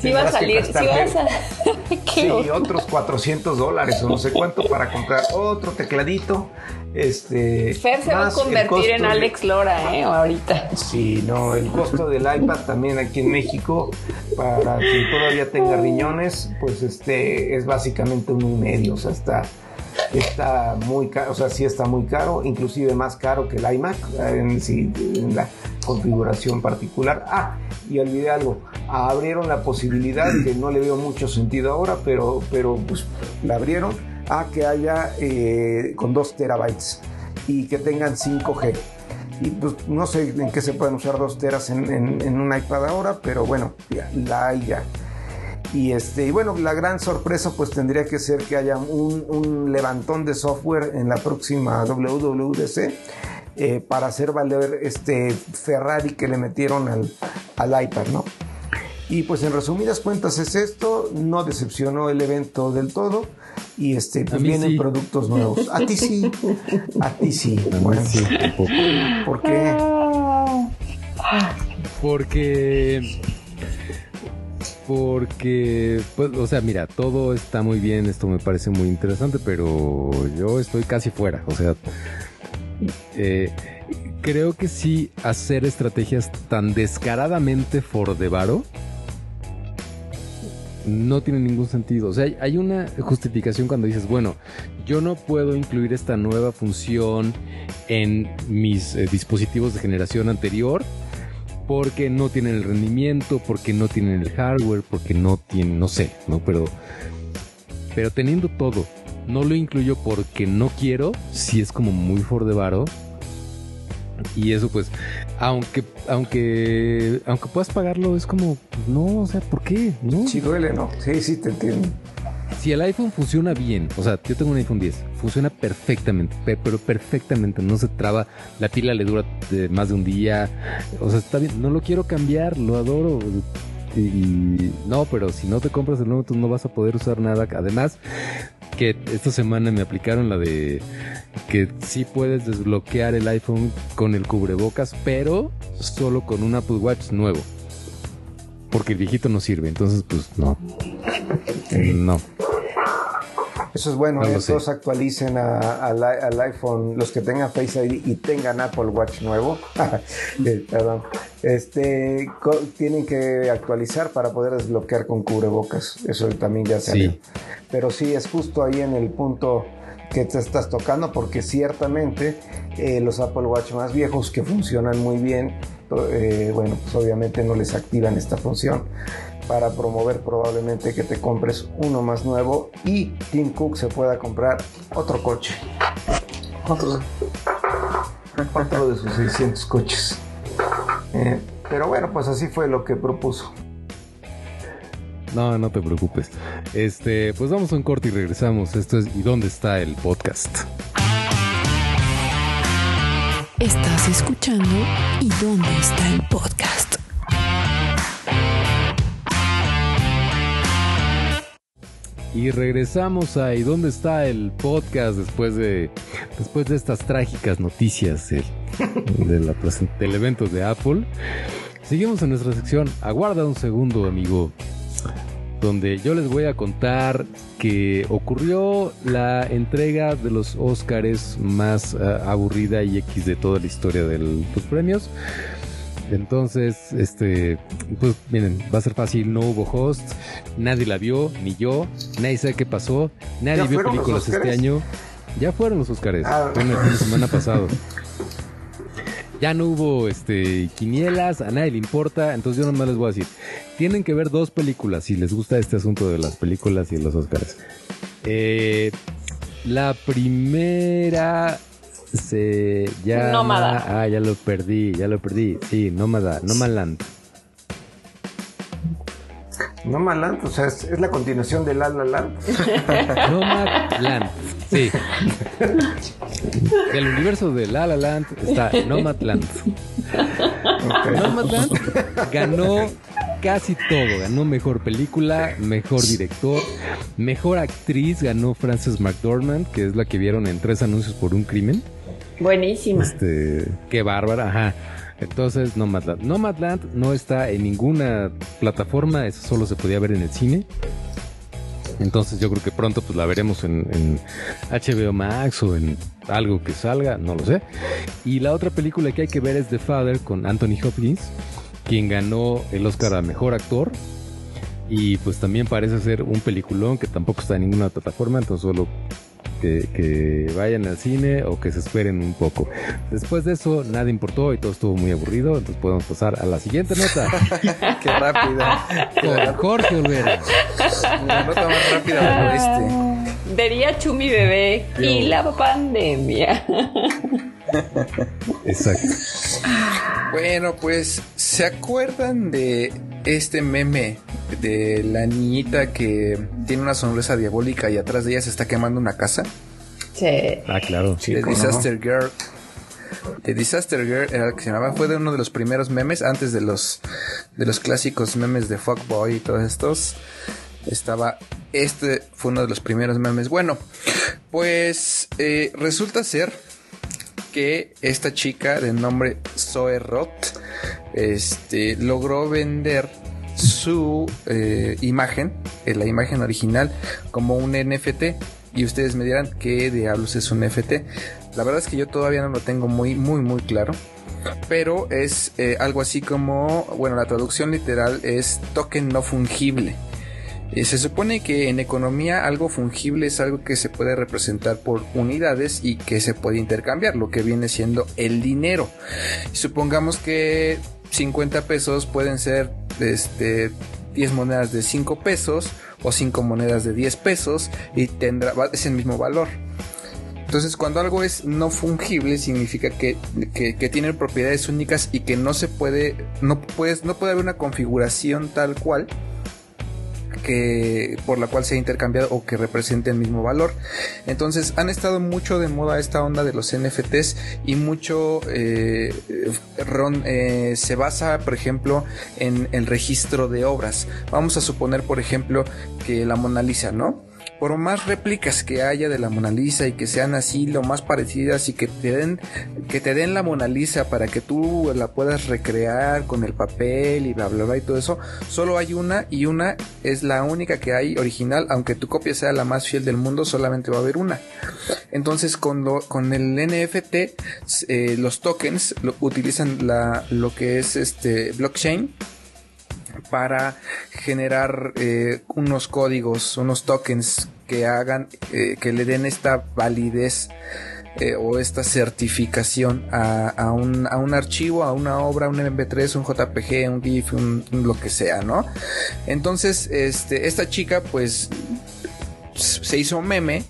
Sí va a salir, sí vas a... sí, otros 400 dólares o no sé cuánto para comprar otro tecladito. Este, Fer se va a convertir en Alex Lora, ¿eh? Ahorita. Sí, no, el costo del iPad también aquí en México, para quien todavía tenga riñones, pues este es básicamente un y medio, o sea, está está muy caro, o sea, sí está muy caro, inclusive más caro que el iMac en, la configuración particular. Ah, y olvidé algo, abrieron la posibilidad, que no le veo mucho sentido ahora, pero, pero pues la abrieron, a que haya eh, con 2 terabytes y que tengan 5G. Y pues no sé en qué se pueden usar 2 teras en, en, un iPad ahora, pero bueno, ya, la hay ya. Y, este, y bueno, la gran sorpresa pues tendría que ser que haya un, levantón de software en la próxima WWDC eh, para hacer valer este Ferrari que le metieron al, al iPad, ¿no? Y pues en resumidas cuentas es esto, no decepcionó el evento del todo y este pues vienen productos nuevos. A ti sí, a ti sí. bueno, sí, ¿Por qué? Porque porque, pues, o sea, mira, todo está muy bien, esto me parece muy interesante, pero yo estoy casi fuera, o sea, eh, creo que sí hacer estrategias tan descaradamente for no tiene ningún sentido. O sea, hay una justificación cuando dices, bueno, yo no puedo incluir esta nueva función en mis eh, dispositivos de generación anterior porque no tienen el rendimiento, porque no tienen el hardware, porque no tienen, no sé, ¿no? Pero, pero teniendo todo, no lo incluyo porque no quiero, si es como muy for. Y eso pues, aunque, aunque, aunque puedas pagarlo, es como, no, o sea, ¿por qué? No. Sí duele, ¿no? Sí, sí, te entiendo si el iPhone funciona bien, o sea, yo tengo un iPhone 10, funciona perfectamente, pero perfectamente, no se traba, la pila le dura más de un día, o sea, está bien, no lo quiero cambiar, lo adoro. Y, no, pero si no te compras el nuevo, tú no vas a poder usar nada. Además, que esta semana me aplicaron la de que sí puedes desbloquear el iPhone con el cubrebocas, pero solo con un Apple Watch nuevo. Porque el viejito no sirve, entonces pues no. No. Eso es bueno, que todos actualicen al iPhone, los que tengan Face ID y tengan Apple Watch nuevo, eh, perdón, este, tienen que actualizar para poder desbloquear con cubrebocas, eso también ya salió. Pero sí, es justo ahí en el punto que te estás tocando porque ciertamente eh, los Apple Watch más viejos que funcionan muy bien, eh, bueno, pues obviamente no les activan esta función para promover probablemente que te compres uno más nuevo y Tim Cook se pueda comprar otro coche. Otro, de sus 600 coches. Eh, pero bueno, pues así fue lo que propuso. No, no te preocupes. Este, pues vamos a un corte y regresamos. Esto es ¿Y dónde está el podcast? Estás escuchando ¿Y dónde está el podcast? Y regresamos a ¿Y dónde está el podcast después de después de estas trágicas noticias del, del evento de Apple? Seguimos en nuestra sección. Aguarda un segundo, amigo. Donde yo les voy a contar que ocurrió la entrega de los Oscars más eh, aburrida y X de toda la historia de los premios. Entonces, este, pues miren, va a ser fácil, no hubo host, nadie la vio, ni yo, nadie sabe qué pasó, nadie vio películas este año. Ya fueron los Oscars, ah. fue la semana pasada. Ya no hubo este quinielas, a nadie le importa, entonces yo nomás les voy a decir, tienen que ver dos películas si les gusta este asunto de las películas y los Oscars. Eh, la primera se llama... Nómada. Ah, ya lo perdí, ya lo perdí. Sí, Nómada, Nomadland. Nomadland, o sea, es, la continuación de La La Land. Nomadland, sí. Del universo de La La Land está Nomadland. Nomadland ganó casi todo. Ganó mejor película, mejor director, mejor actriz. Ganó Frances McDormand, que es la que vieron en tres anuncios por un crimen. Buenísima. Este, qué bárbara, ajá. Entonces, Nomadland. Nomadland no está en ninguna plataforma, eso solo se podía ver en el cine. Entonces yo creo que pronto pues la veremos en, HBO Max o en algo que salga, no lo sé. Y la otra película que hay que ver es The Father con Anthony Hopkins, quien ganó el Oscar a Mejor Actor. Y pues también parece ser un peliculón que tampoco está en ninguna plataforma, entonces solo que, vayan al cine o que se esperen un poco. Después de eso, nada importó y todo estuvo muy aburrido, entonces podemos pasar a la siguiente nota. Qué rápido. Con Jorge Olvera. La nota más rápida del oeste. Vería Chumi Bebé y la pandemia. Exacto. Bueno, pues, ¿se acuerdan de este meme de la niñita que tiene una sonrisa diabólica y atrás de ella se está quemando una casa? Sí. Ah, claro. Sí, The Disaster Girl. The Disaster Girl era el que se llamaba, fue de uno de los primeros memes antes de los de los clásicos memes de Fuckboy y todos estos. Estaba este fue uno de los primeros memes. Bueno, pues eh, resulta ser que esta chica de nombre Zoe Roth este, logró vender su eh, imagen, eh, la imagen original, como un NFT. Y ustedes me dirán qué diablos es un NFT. La verdad es que yo todavía no lo tengo muy, muy, muy claro. Pero es eh, algo así como, bueno, la traducción literal es token no fungible. Eh, se supone que en economía algo fungible es algo que se puede representar por unidades y que se puede intercambiar, lo que viene siendo el dinero. Supongamos que 50 pesos pueden ser este, 10 monedas de 5 pesos o 5 monedas de 10 pesos y tendrá es el mismo valor. Entonces, cuando algo es no fungible, significa que, que, propiedades únicas y que no se puede, no, puedes, no puede haber una configuración tal cual que por la cual se ha intercambiado o que represente el mismo valor. Entonces han estado mucho de moda esta onda de los NFTs y mucho eh, eh, se basa, por ejemplo, en el registro de obras. Vamos a suponer, por ejemplo, que la Mona Lisa, ¿no? Por más réplicas que haya de la Mona Lisa y que sean así lo más parecidas y que te den que te den la Mona Lisa para que tú la puedas recrear con el papel y bla bla bla y todo eso, solo hay una y una es la única que hay original, aunque tu copia sea la más fiel del mundo, solamente va a haber una. Entonces con con el NFT eh, los tokens utilizan la, lo que es este blockchain para generar eh, unos códigos, unos tokens que hagan, eh, que le den esta validez eh, o esta certificación a, un, a, un, archivo, a una obra, un MP3, un JPG, un GIF, un, lo que sea, ¿no? Entonces, este, esta chica, pues, se hizo meme.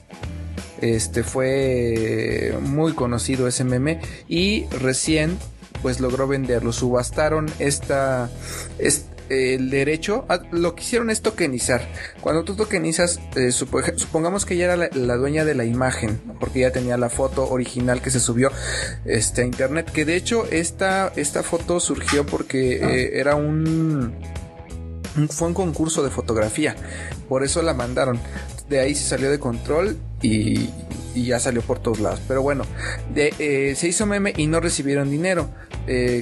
Este fue muy conocido ese meme y recién pues logró venderlo. Subastaron esta, esta el derecho, lo que hicieron es tokenizar. Cuando tú tokenizas, eh, supongamos que ella era la, dueña de la imagen, porque ya tenía la foto original que se subió este, a internet, que de hecho esta, esta foto surgió porque eh, era un, fue un concurso de fotografía, por eso la mandaron. De ahí se salió de control y, ya salió por todos lados. Pero bueno, eh, se hizo meme y no recibieron dinero.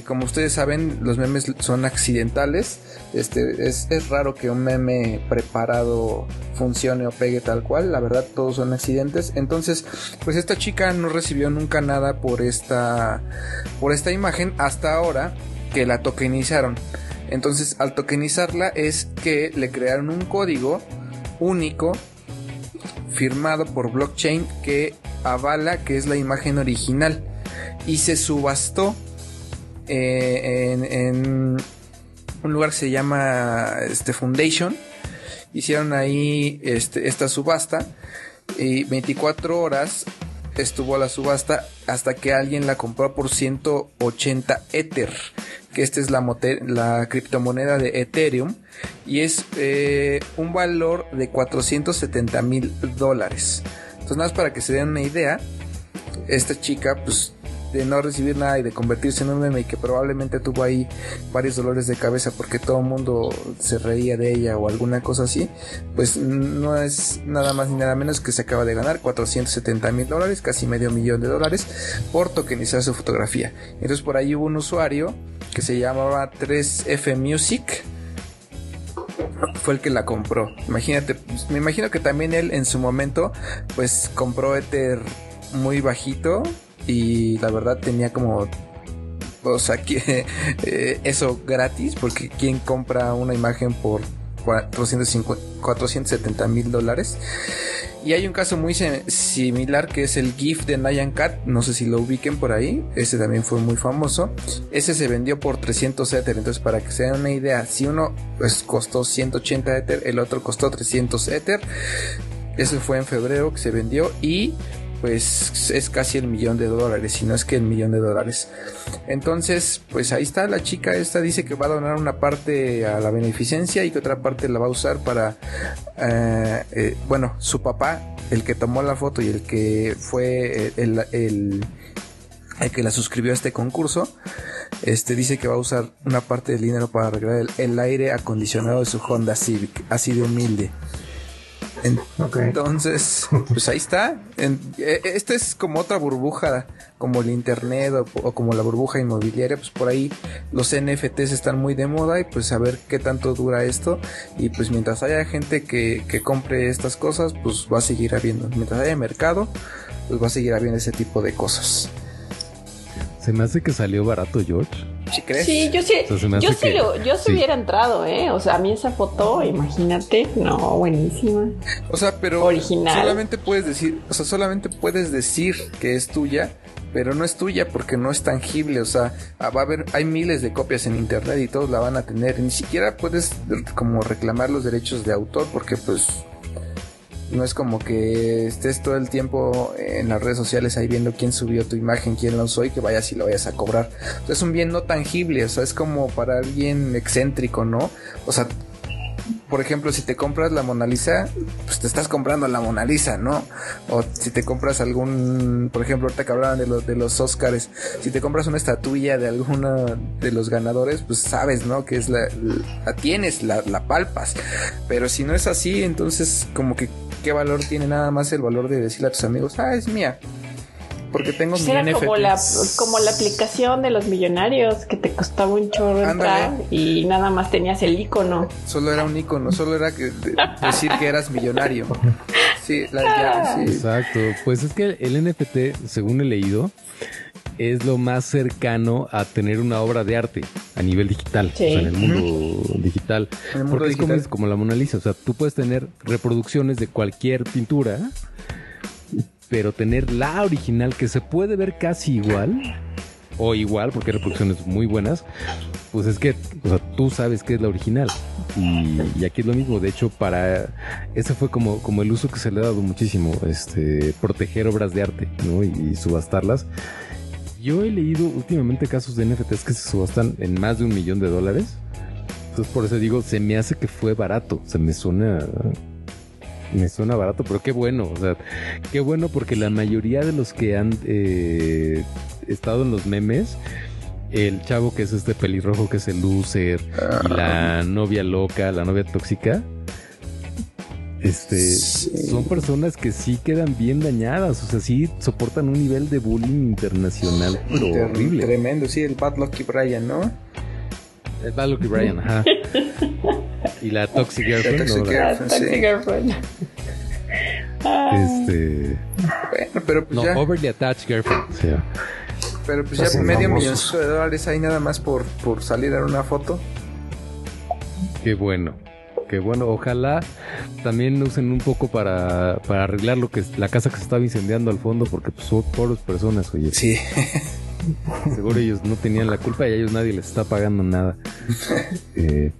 como ustedes saben, los memes son accidentales. Este, es, raro que un meme preparado funcione o pegue tal cual. La verdad, todos son accidentes. Entonces, pues esta chica no recibió nunca nada por esta, por esta imagen hasta ahora que la tokenizaron. Entonces, al tokenizarla es que le crearon un código único firmado por blockchain que avala que es la imagen original y se subastó eh, en, un lugar que se llama este Foundation. Hicieron ahí este, esta subasta y 24 horas estuvo la subasta hasta que alguien la compró por 180 Ether, que esta es la, la criptomoneda de Ethereum y es eh, un valor de 470 mil dólares. Entonces, nada más para que se den una idea, esta chica pues de no recibir nada y de convertirse en un meme y que probablemente tuvo ahí varios dolores de cabeza porque todo el mundo se reía de ella o alguna cosa así, pues no es nada más ni nada menos que se acaba de ganar 470 mil dólares, casi medio millón de dólares por tokenizar su fotografía. Entonces por ahí hubo un usuario que se llamaba 3F Music fue el que la compró. Imagínate, pues, me imagino que también él en su momento pues compró Ether muy bajito y la verdad tenía como o sea, que, eh, eso gratis, porque quien compra una imagen por 470 mil dólares. Y hay un caso muy similar que es el GIF de Nyan Cat, no sé si lo ubiquen por ahí, ese también fue muy famoso. Ese se vendió por 300 Ether, entonces para que se den una idea, si uno pues, costó 180 Ether, el otro costó 300 Ether. Ese fue en febrero que se vendió y pues es casi el millón de dólares, si no es que el millón de dólares. Entonces, pues ahí está la chica esta, dice que va a donar una parte a la beneficencia y que otra parte la va a usar para, eh, eh, bueno, su papá, el que tomó la foto y el que fue el, el, que la suscribió a este concurso, este dice que va a usar una parte del dinero para arreglar el aire acondicionado de su Honda Civic, así de humilde. Entonces, pues ahí está. E, esta es como otra burbuja, como el internet o, como la burbuja inmobiliaria. Pues por ahí los NFTs están muy de moda y pues a ver qué tanto dura esto. Y pues mientras haya gente que, que compre estas cosas, pues va a seguir habiendo. Mientras haya mercado, pues va a seguir habiendo ese tipo de cosas. Se me hace que salió barato, George. ¿Sí crees? Sí, yo sí, yo sí, yo sí, hubiera entrado, ¿eh? O sea, a mí esa foto, imagínate, no, buenísima. O sea, pero Original. solamente puedes decir, o sea, solamente puedes decir que es tuya, pero no es tuya porque no es tangible, o sea, ah, va a haber, hay miles de copias en internet y todos la van a tener, ni siquiera puedes como reclamar los derechos de autor porque pues no es como que estés todo el tiempo en las redes sociales ahí viendo quién subió tu imagen, quién lo usó y que vayas y lo vayas a cobrar. es un bien no tangible, o sea, es como para alguien excéntrico, ¿no? O sea, por ejemplo, si te compras la Mona Lisa, pues te estás comprando la Mona Lisa, ¿no? O si te compras algún, por ejemplo, ahorita que hablaban de los, de los Oscars, si te compras una estatuilla de alguno de los ganadores, pues sabes, ¿no? Que es la, la, tienes, la, la palpas. Pero si no es así, entonces como que qué valor tiene nada más el valor de decirle a tus amigos, ah, es mía. Porque tengo pues mi como la, como la aplicación de los millonarios que te costaba un chorro entrar y nada más tenías el icono. Solo era un icono, solo era que, decir que eras millonario. Sí, la, sí. Exacto. Pues es que el NFT, según he leído, es lo más cercano a tener una obra de arte a nivel digital, o sea, en el mundo digital. Porque es como, es como la Mona Lisa, o sea, tú puedes tener reproducciones de cualquier pintura, pero tener la original que se puede ver casi igual, o igual, porque hay reproducciones muy buenas, pues es que, o sea, tú sabes que es la original. Y, aquí es lo mismo, de hecho, para ese fue como, como el uso que se le ha dado muchísimo, este, proteger obras de arte, ¿no? y subastarlas. Yo he leído últimamente casos de NFTs que se subastan en más de un millón de dólares. Entonces por eso digo, se me hace que fue barato. Se me suena... Me suena barato, pero qué bueno. O sea, qué bueno porque la mayoría de los que han eh, estado en los memes, el chavo que es este pelirrojo que es el loser, y la novia loca, la novia tóxica, este, son personas que sí quedan bien dañadas, o sea, sí soportan un nivel de bullying internacional, pero horrible. Tremendo, sí, el Bad Lucky Brian, ¿no? El Bad Lucky Brian, ajá. y la Toxic Girlfriend. La Toxic Girlfriend, toxic girlfriend. Este. Bueno, pero pues no, ya. Overly Attached Girlfriend, sí. Pero pues ya medio millón de dólares ahí nada más por, por salir a una foto. Qué bueno que bueno, ojalá también usen un poco para, para arreglar lo que es la casa que se estaba incendiando al fondo, porque pues son pobres personas, oye. Sí. Seguro ellos no tenían la culpa y a ellos nadie les está pagando nada. Eh,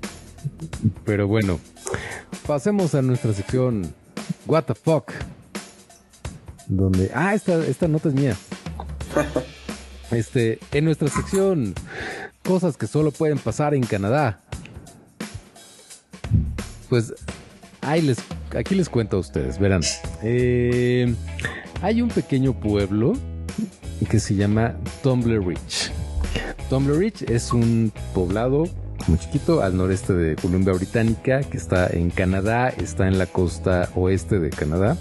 pero bueno, pasemos a nuestra sección What the fuck. Donde. Ah, esta, esta nota es mía. Este, en nuestra sección, cosas que solo pueden pasar en Canadá. Pues les, aquí les cuento a ustedes, verán. Eh, hay un pequeño pueblo que se llama Tumbler Ridge. Tumbler Ridge es un poblado muy chiquito al noreste de Columbia Británica que está en Canadá, está en la costa oeste de Canadá.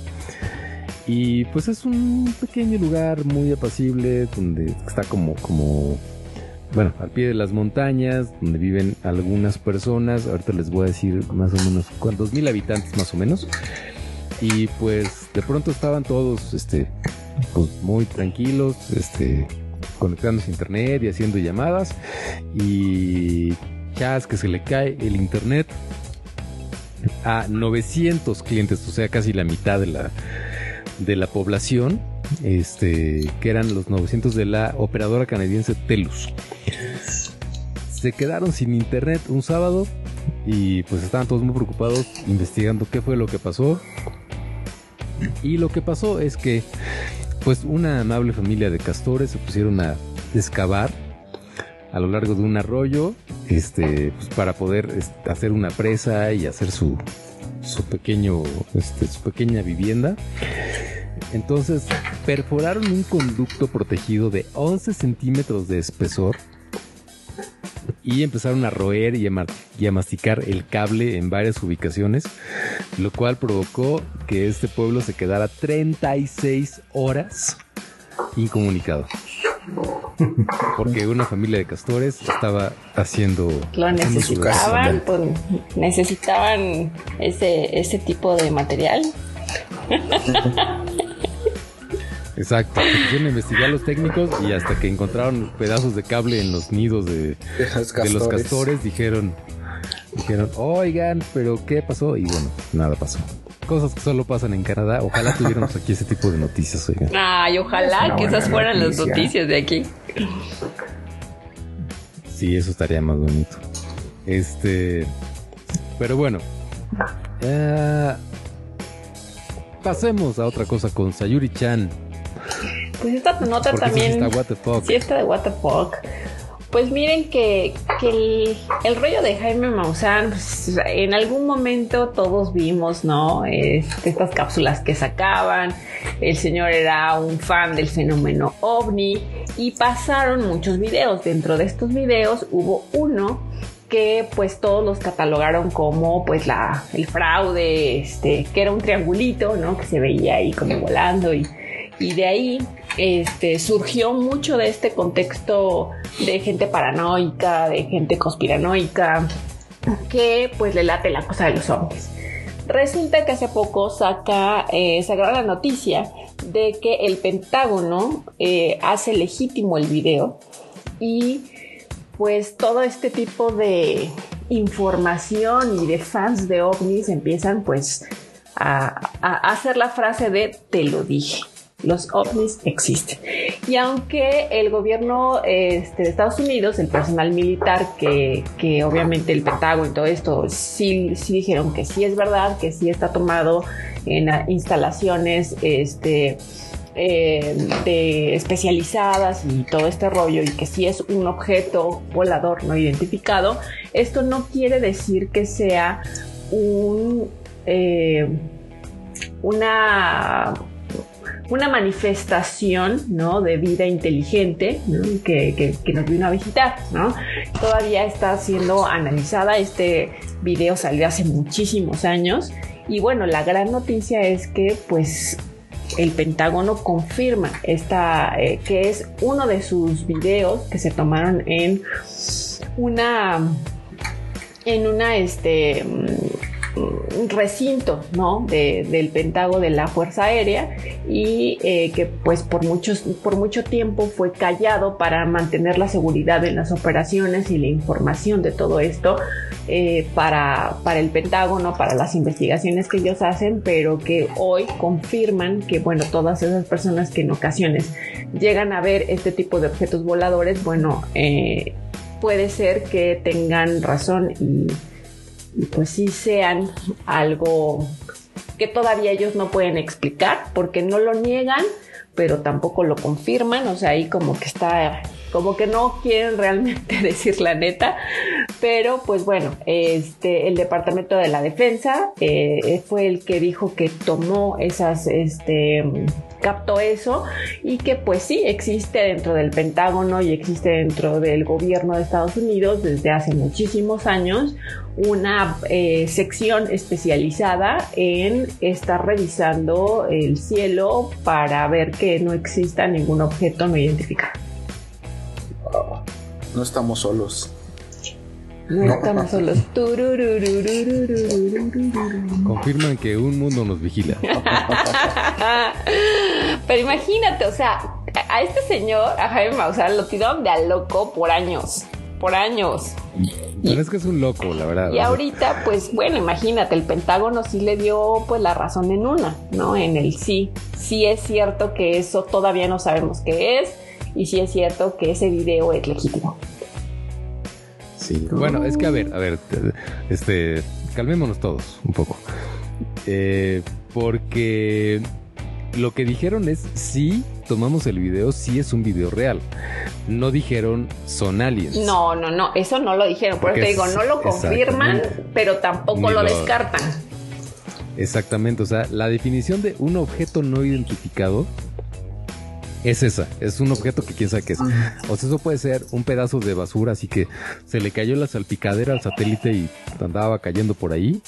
Y pues es un pequeño lugar muy apacible donde está como, como, bueno, al pie de las montañas, donde viven algunas personas. Ahorita les voy a decir más o menos cuántos mil habitantes más o menos. Y pues de pronto estaban todos, este, pues muy tranquilos, este, conectándose a internet y haciendo llamadas. Y chas que se le cae el internet a 900 clientes, o sea, casi la mitad de la de la población, este, que eran los 900 de la operadora canadiense Telus. Se quedaron sin internet un sábado y pues estaban todos muy preocupados investigando qué fue lo que pasó. Y lo que pasó es que pues una amable familia de castores se pusieron a excavar a lo largo de un arroyo este pues, para poder hacer una presa y hacer su su pequeño, este, su pequeña vivienda. Entonces perforaron un conducto protegido de 11 centímetros de espesor y empezaron a roer y a, masticar el cable en varias ubicaciones, lo cual provocó que este pueblo se quedara 36 horas incomunicado. Porque una familia de castores estaba haciendo. Lo necesitaban, pues, necesitaban ese, ese tipo de material. Exacto, quisieron investigar los técnicos y hasta que encontraron pedazos de cable en los nidos de, de los castores, dijeron, dijeron, oigan, pero ¿qué pasó? Y bueno, nada pasó cosas que solo pasan en Canadá. Ojalá tuviéramos aquí ese tipo de noticias, oigan. Ay, ojalá que esas fueran las noticias de aquí. Sí, eso estaría más bonito. Este. Pero bueno. pasemos a otra cosa con Sayuri Chan. Pues esta nota también. Está what the fuck. Sí, está de what the fuck. Pues miren que, el, rollo de Jaime Maussan, pues, en algún momento todos vimos, ¿no? Este, estas cápsulas que sacaban. El señor era un fan del fenómeno ovni y pasaron muchos videos. Dentro de estos videos hubo uno que pues todos los catalogaron como pues la, el fraude, este, que era un triangulito, ¿no? Que se veía ahí como volando y, y de ahí este, surgió mucho de este contexto de gente paranoica, de gente conspiranoica, que pues le late la cosa de los hombres. Resulta que hace poco saca, eh, saca la noticia de que el Pentágono eh, hace legítimo el video y pues todo este tipo de información y de fans de ovnis empiezan pues a hacer la frase de te lo dije los ovnis existen. Y aunque el gobierno este, de Estados Unidos, el personal militar, que, obviamente el Pentágono y todo esto, sí, sí dijeron que sí es verdad, que sí está tomado en instalaciones este, eh, especializadas y todo este rollo y que sí es un objeto volador no identificado, esto no quiere decir que sea un... Eh, una una manifestación ¿no? de vida inteligente que, nos vino a visitar. ¿no? Todavía está siendo analizada, este video salió hace muchísimos años y bueno, la gran noticia es que pues el Pentágono confirma esta, eh, que es uno de sus videos que se tomaron en una en una este recinto ¿no? del Pentágono de la Fuerza Aérea y eh, que pues por, muchos, por mucho tiempo fue callado para mantener la seguridad en las operaciones y la información de todo esto eh, para, para el Pentágono, para las investigaciones que ellos hacen, pero que hoy confirman que bueno, todas esas personas que en ocasiones llegan a ver este tipo de objetos voladores, bueno, eh, puede ser que tengan razón y pues sí sean algo que todavía ellos no pueden explicar porque no lo niegan, pero tampoco lo confirman, o sea, ahí como que está, como que no quieren realmente decir la neta, pero pues bueno, este, el Departamento de la Defensa eh, fue el que dijo que tomó esas, este, captó eso y que pues sí existe dentro del Pentágono y existe dentro del gobierno de Estados Unidos desde hace muchísimos años una eh, sección especializada en estar revisando el cielo para ver que no exista ningún objeto no identificado. No estamos solos. No estamos solos. Confirman que un mundo nos vigila. Pero imagínate, o sea, a este señor, a Jaime Maussan, lo tiraron de a loco por años. Por años. Pero es que es un loco, la verdad. Y ahorita, pues bueno, imagínate, el Pentágono sí le dio pues la razón en una, ¿no? En el sí. Sí es cierto que eso todavía no sabemos qué es y sí es cierto que ese video es legítimo. Sí. Bueno, es que a ver, a ver, este, calmémonos todos un poco. Eh, porque lo que dijeron es sí, tomamos el video, sí es un video real. No dijeron son aliens. No, no, no, eso no lo dijeron. Por eso te digo, no lo confirman, pero tampoco lo, lo descartan. Exactamente, o sea, la definición de un objeto no identificado es esa, es un objeto que quién sabe qué es. O sea, eso puede ser un pedazo de basura, así que se le cayó la salpicadera al satélite y andaba cayendo por ahí.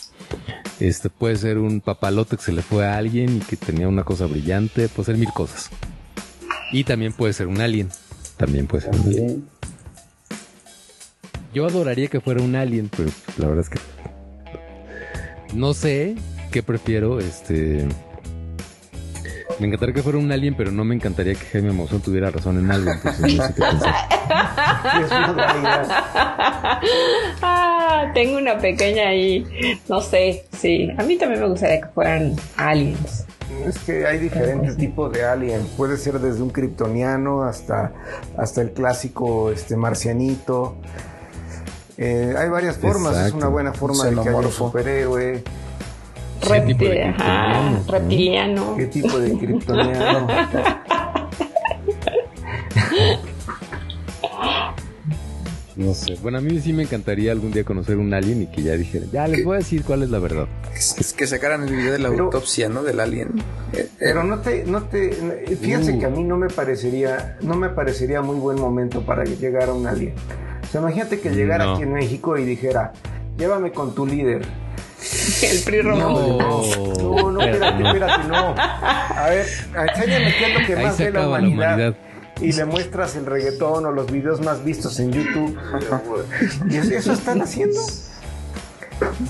Este puede ser un papalote que se le fue a alguien y que tenía una cosa brillante, puede ser mil cosas. Y también puede ser un alien. También puede ser un alien. Yo adoraría que fuera un alien, pero la verdad es que no sé qué prefiero, este me encantaría que fuera un alien, pero no me encantaría que Jaime Maussan tuviera razón en algo. ah, tengo una pequeña ahí. No sé, sí. A mí también me gustaría que fueran aliens. Es que hay diferentes tipos de alien. Puede ser desde un kryptoniano hasta, hasta el clásico este, marcianito. Eh, hay varias formas. Es una buena forma de que haya un superhéroe. Reptiliano. ¿Qué tipo de kryptoniano? No sé. Bueno, a mí sí me encantaría algún día conocer un alien y que ya dijera, ya les voy a decir cuál es la verdad. Es que sacaran el video de la autopsia, ¿no? Del alien. Eh, pero no te, no te, fíjense uh. que a mí no me parecería, no me parecería muy buen momento para llegar a un alien. O sea, imagínate que llegara aquí en México y dijera, llévame con tu líder. El PRI No, no, no, espérate, espérate, no. A ver, enséñame qué es lo que más ve la humanidad y le muestras el reggaetón o los videos más vistos en YouTube. y eso están haciendo.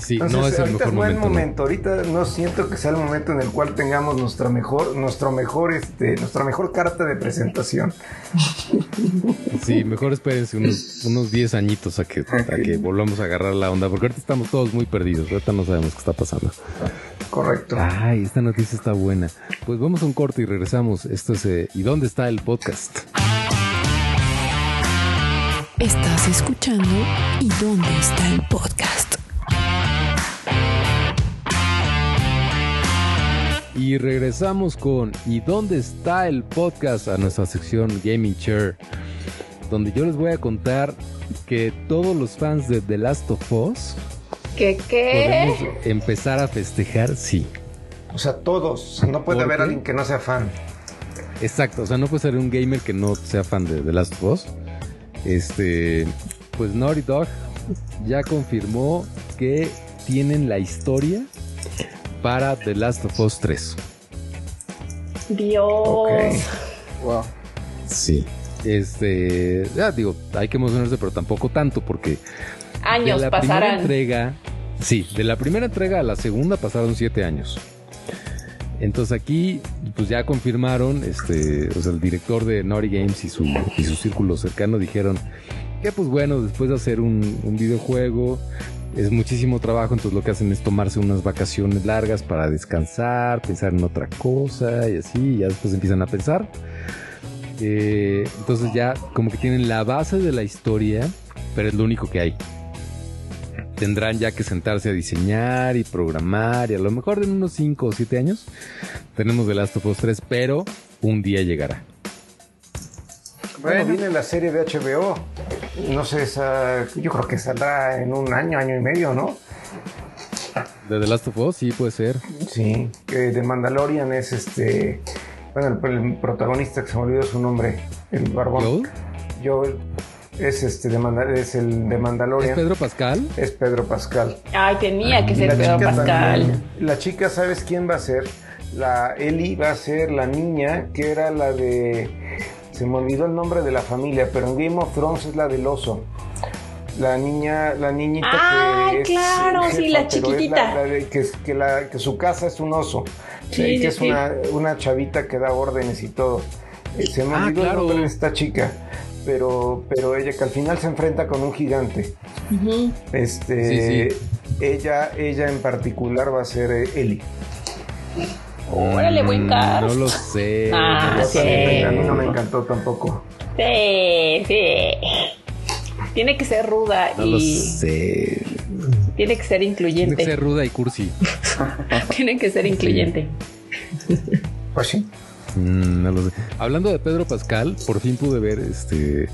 Sí, no es el mejor momento, momento. Ahorita no siento que sea el momento en el cual tengamos nuestra mejor, nuestro mejor, este, nuestra mejor carta de presentación. Sí, mejor espérense unos, unos 10 añitos a que, a que volvamos a agarrar la onda, porque ahorita estamos todos muy perdidos, ahorita no sabemos qué está pasando. Correcto. Ay, esta noticia está buena. Pues vamos a un corte y regresamos. Esto es eh, ¿Y dónde está el podcast? Estás escuchando ¿Y dónde está el podcast? Y regresamos con ¿Y dónde está el podcast? a nuestra sección Gaming Chair, donde yo les voy a contar que todos los fans de The Last of Us ¿Qué qué? podemos empezar a festejar, sí. O sea, todos. No puede haber alguien que no sea fan. Exacto, o sea, no puede ser un gamer que no sea fan de The Last of Us. Este, pues Naughty Dog ya confirmó que tienen la historia para The Last of Us 3. Dios. Wow. Sí. Este, ya digo, hay que emocionarse, pero tampoco tanto, porque años de la pasarán. primera entrega, sí, de la primera entrega a la segunda pasaron siete años. Entonces aquí, pues ya confirmaron, este, o sea, el director de Naughty Games y su, y su círculo cercano dijeron que pues bueno, después de hacer un, un videojuego, es muchísimo trabajo, entonces lo que hacen es tomarse unas vacaciones largas para descansar, pensar en otra cosa y así, y ya después empiezan a pensar. Eh, entonces ya como que tienen la base de la historia, pero es lo único que hay. Tendrán ya que sentarse a diseñar y programar y a lo mejor en unos 5 o 7 años tenemos The Last of Us 3, pero un día llegará. Bueno, viene la serie de HBO. No sé, esa, yo creo que saldrá en un año, año y medio, ¿no? ¿De The Last of Us? Sí, puede ser. Sí, que de Mandalorian es este. Bueno, el, protagonista que se me olvidó su nombre, el barbón. Joel. es este de es el de Mandalorian. ¿Es Pedro Pascal? Es Pedro Pascal. Ay, tenía que ser Pedro Pascal. la chica, ¿sabes quién va a ser? La Ellie va a ser la niña que era la de. Se me olvidó el nombre de la familia, pero en Game of Thrones es la del oso. La niña, la niñita ah, que claro, sí, la chiquitita. que, su casa es un oso. Sí, que es una, chavita que da órdenes y todo. Eh, se me ah, olvidó el nombre de esta chica. Pero, pero ella que al final se enfrenta con un gigante. Este, ella, ella en particular va a ser eh, Ellie. Órale, buen mm, cast. No lo sé. Ah, sí. A mí no me encantó tampoco. Sí, sí. Tiene que ser ruda no Lo sé. Tiene que ser incluyente. Tiene que ser ruda y cursi. Tiene que ser incluyente. Pues sí. Mm, no lo sé. Hablando de Pedro Pascal, por fin pude ver este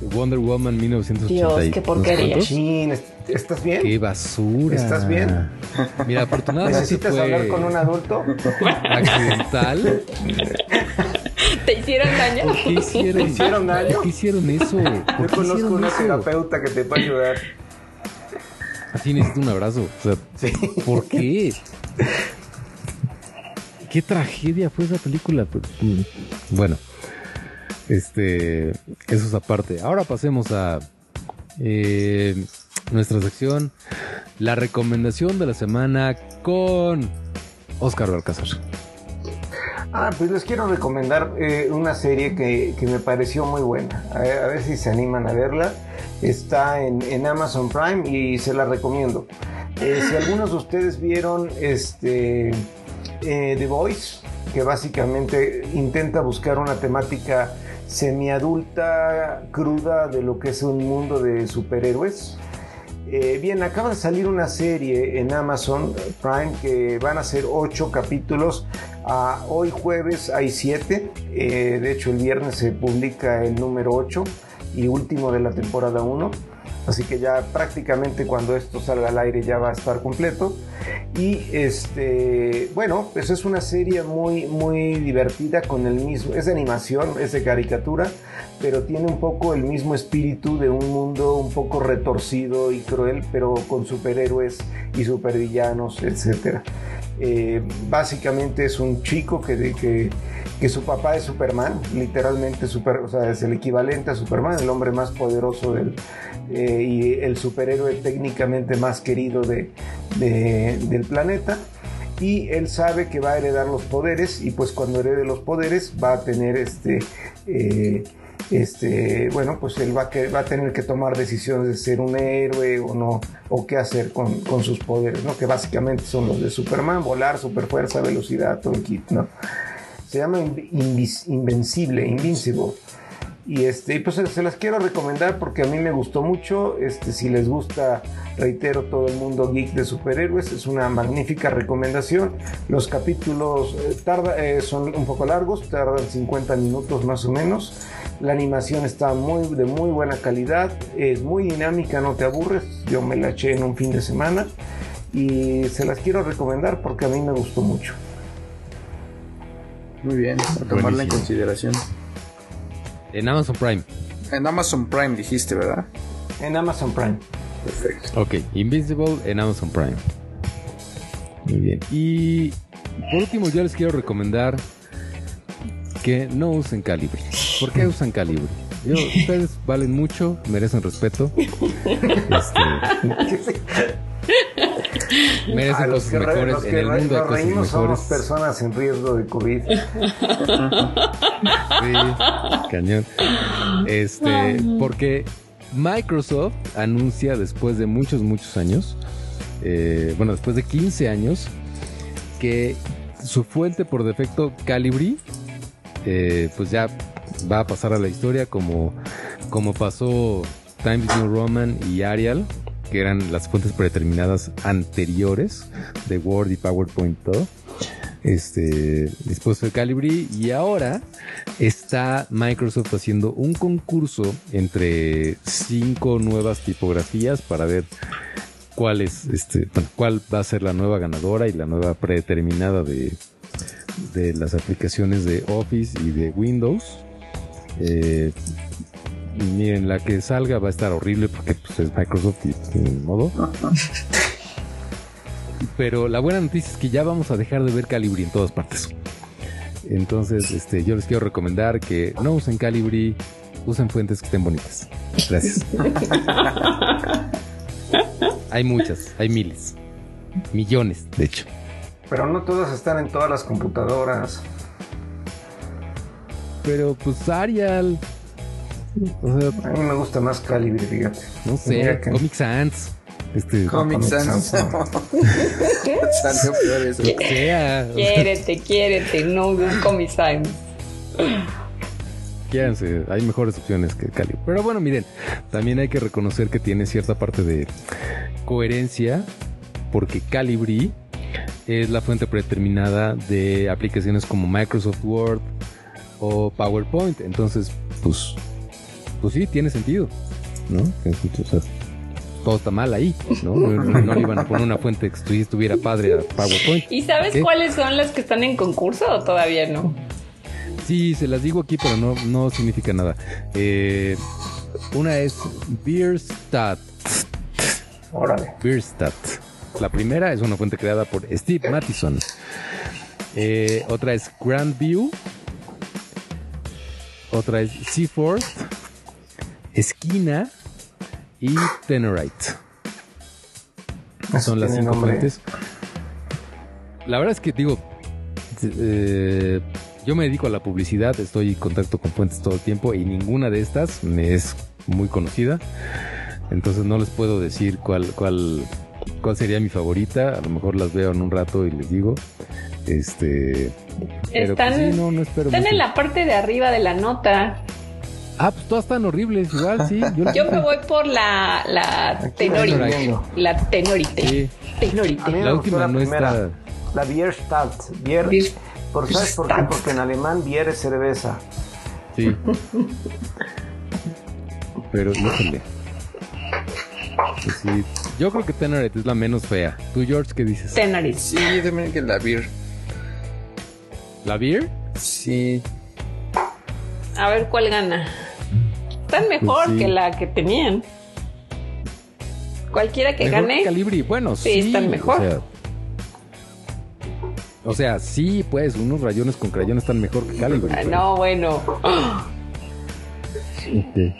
Wonder Woman 1980. Dios, qué porquería. ¿Estás bien? Qué basura. ¿Estás bien? Mira, afortunadamente ¿Necesitas hablar con un adulto? Accidental. ¿Te hicieron daño? ¿Por qué hicieron, ¿Te hicieron daño? ¿Por qué hicieron eso? Yo conozco una terapeuta que te puede ayudar. Así necesito un abrazo. O sea, sí. ¿por qué? ¿Qué tragedia fue esa película? Bueno, este, eso es aparte. Ahora pasemos a eh, nuestra sección, la recomendación de la semana con Oscar Balcázar. Ah, pues les quiero recomendar eh, una serie que, me pareció muy buena. A ver, si se animan a verla. Está en, Amazon Prime y se la recomiendo. Eh, si algunos de ustedes vieron este, eh, The Voice, que básicamente intenta buscar una temática semiadulta, cruda de lo que es un mundo de superhéroes. Eh, bien, acaba de salir una serie en Amazon Prime que van a ser ocho capítulos. Ah, hoy jueves hay siete. Eh, de hecho, el viernes se publica el número 8 y último de la temporada 1. Así que ya prácticamente cuando esto salga al aire ya va a estar completo. Y este, bueno, pues es una serie muy, muy divertida con el mismo, es de animación, es de caricatura, pero tiene un poco el mismo espíritu de un mundo un poco retorcido y cruel, pero con superhéroes y supervillanos, etc. Eh, básicamente es un chico que, que, que, su papá es Superman, literalmente super, o sea, es el equivalente a Superman, el hombre más poderoso del, eh, y el superhéroe técnicamente más querido de, del planeta y él sabe que va a heredar los poderes y pues cuando herede los poderes va a tener este eh, este, bueno, pues él va a, va a tener que tomar decisiones de ser un héroe o no, o qué hacer con, sus poderes, ¿no? Que básicamente son los de Superman, volar, superfuerza, velocidad, todo el kit, ¿no? Se llama Invencible, Invincible. Y este, pues se las quiero recomendar porque a mí me gustó mucho. Este, si les gusta, reitero, todo el mundo geek de superhéroes, es una magnífica recomendación. Los capítulos eh, tarda, eh, son un poco largos, tardan 50 minutos más o menos. La animación está muy, de muy buena calidad, es muy dinámica, no te aburres. Yo me la eché en un fin de semana y se las quiero recomendar porque a mí me gustó mucho. Muy bien, a tomarla en consideración. En Amazon Prime. En Amazon Prime dijiste, ¿verdad? En Amazon Prime. Perfecto. Ok, Invincible en Amazon Prime. Muy bien. Y por último, yo les quiero recomendar que no usen calibre. ¿Por qué usan calibre? ustedes valen mucho, merecen respeto. Este, merecen cosas mejores en el mundo de cosas mejores. Somos personas en riesgo de COVID. sí, cañón. Este, porque Microsoft anuncia después de muchos, muchos años, eh, bueno, después de 15 años, que su fuente por defecto Calibri eh, pues ya va a pasar a la historia como, como pasó Times New Roman y Arial, que eran las fuentes predeterminadas anteriores de Word y PowerPoint todo. este, dispuesto de Calibri y ahora está Microsoft haciendo un concurso entre cinco nuevas tipografías para ver cuál es, este, cuál va a ser la nueva ganadora y la nueva predeterminada de, de las aplicaciones de Office y de Windows. Eh, miren, la que salga va a estar horrible porque pues, es Microsoft y pues, modo. Pero la buena noticia es que ya vamos a dejar de ver Calibri en todas partes. Entonces, este, yo les quiero recomendar que no usen Calibri, usen fuentes que estén bonitas. Gracias. hay muchas, hay miles, millones, de hecho. Pero no todas están en todas las computadoras. Pero pues Arial. A mí me gusta más Calibri, fíjate. No sé, Comic Sans. Este, Comic Sans. peor eso. Quiérete, quiérete, no Comic Sans. Quédense, hay mejores opciones que Calibri. Pero bueno, miren, también hay que reconocer que tiene cierta parte de coherencia, porque Calibri es la fuente predeterminada de aplicaciones como Microsoft Word o PowerPoint. Entonces, pues, pues sí, tiene sentido, ¿no? todo está mal ahí, ¿no? No, le iban a poner una fuente que estuviera padre a PowerPoint. ¿Y sabes cuáles son las que están en concurso o todavía no? Sí, se las digo aquí, pero no, no significa nada. Eh, una es Beerstat. Órale. Beerstat. La primera es una fuente creada por Steve Mattison. Eh, otra es Grandview. Otra es Seaforth. Esquina. Y Tenorite. Son las cinco fuentes. La verdad es que digo, eh, yo me dedico a la publicidad, estoy en contacto con fuentes todo el tiempo y ninguna de estas me es muy conocida. Entonces no les puedo decir cuál, cuál, cuál sería mi favorita. A lo mejor las veo en un rato y les digo. Este. Pero pues, están, no, no espero están en la parte de arriba de la nota. Ah, pues todas están horribles, igual, sí. Yo, me voy por la, la tenorite. La tenorite. Sí. Tenorite. La última no está. La Bierstadt. Bier, por, ¿Sabes por qué? Porque en alemán Bier es cerveza. Sí. Pero, híjole. Pues sí, yo creo que Tenorite es la menos fea. ¿Tú, George, qué dices? Tenorite. Sí, yo también que la Beer. ¿La Beer? Sí. A ver cuál gana. Están pues mejor que la que tenían. Cualquiera que gane. Calibri, bueno, sí. están mejor. O sea, sí, pues, unos rayones con crayones están mejor que Calibri. Ah, no, bueno.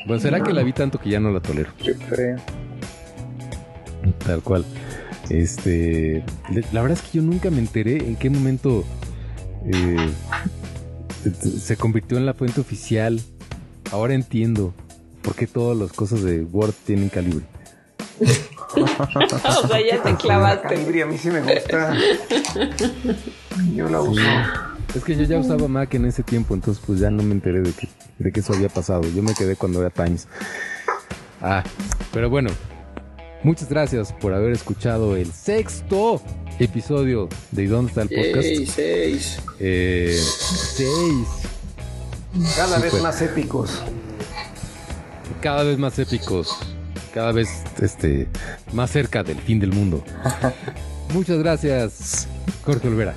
Bueno, será que la vi tanto que ya no la tolero. Yo creo. Tal cual. Este, la verdad es que yo nunca me enteré en qué momento eh, se convirtió en la fuente oficial. Ahora entiendo por qué todas las cosas de Word tienen calibre. o sea, ya te clavaste. Calibre a mí sí me gusta. Yo la uso. Es que yo ya usaba Mac en ese tiempo, entonces pues ya no me enteré de que, de que eso había pasado. Yo me quedé cuando era Times. Ah, pero bueno, Muchas gracias por haber escuchado el sexto episodio de ¿Dónde está el podcast? Seis, eh, seis. Cada vez más épicos. Cada vez más épicos. Cada vez este, más cerca del fin del mundo. Muchas gracias, Jorge Olvera.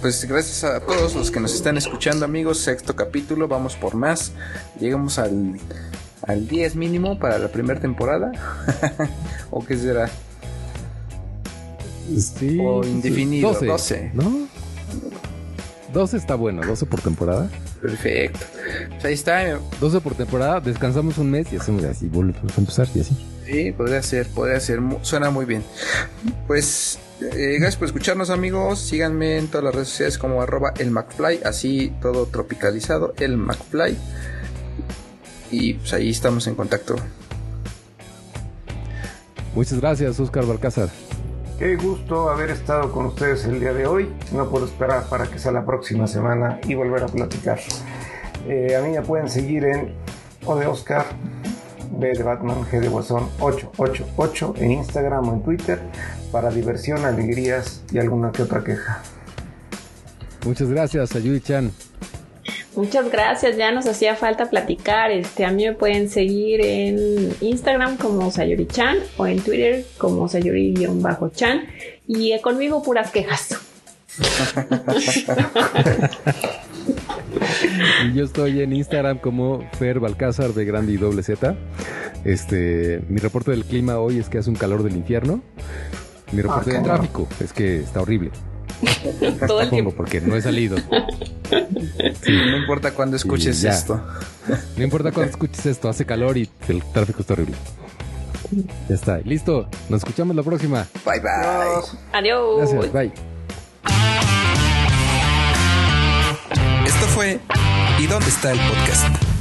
Pues gracias a todos los que nos están escuchando, amigos. Sexto capítulo, vamos por más. Llegamos al al 10 mínimo para la primera temporada? ¿O qué será? Sí, o indefinido, 12, ¿no? 12 está bueno, 12 por temporada. Perfecto. Pues ahí está. 12 por temporada, descansamos un mes y hacemos así, volvemos a empezar y así. Sí, podría ser, podría ser, suena muy bien. Pues eh, gracias por escucharnos amigos, síganme en todas las redes sociales como arroba el McFly, así todo tropicalizado, el McFly y pues ahí estamos en contacto. Muchas gracias, Oscar Balcázar. Qué gusto haber estado con ustedes el día de hoy. No puedo esperar para que sea la próxima semana y volver a platicar. Eh, a mí me pueden seguir en O de Oscar, B de Batman, G de Guasón 888 en Instagram o en Twitter para diversión, alegrías y alguna que otra queja. Muchas gracias, Sayuri Chan. Muchas gracias, ya nos hacía falta platicar. Este, a mí me pueden seguir en Instagram como Sayuri Chan o en Twitter como Sayuri-chan y conmigo puras quejas. y yo estoy en Instagram como Fer Balcázar de Grande y Doble Z. Este, mi reporte del clima hoy es que hace un calor del infierno. Mi reporte de tráfico es que está horrible. Todo el tiempo. porque no he salido. No importa cuando escuches esto. No importa cuando escuches esto, hace calor y el tráfico está horrible. Ya está, listo. Nos escuchamos la próxima. Bye bye. Adiós. Gracias, bye. Esto fue ¿Y dónde está el podcast?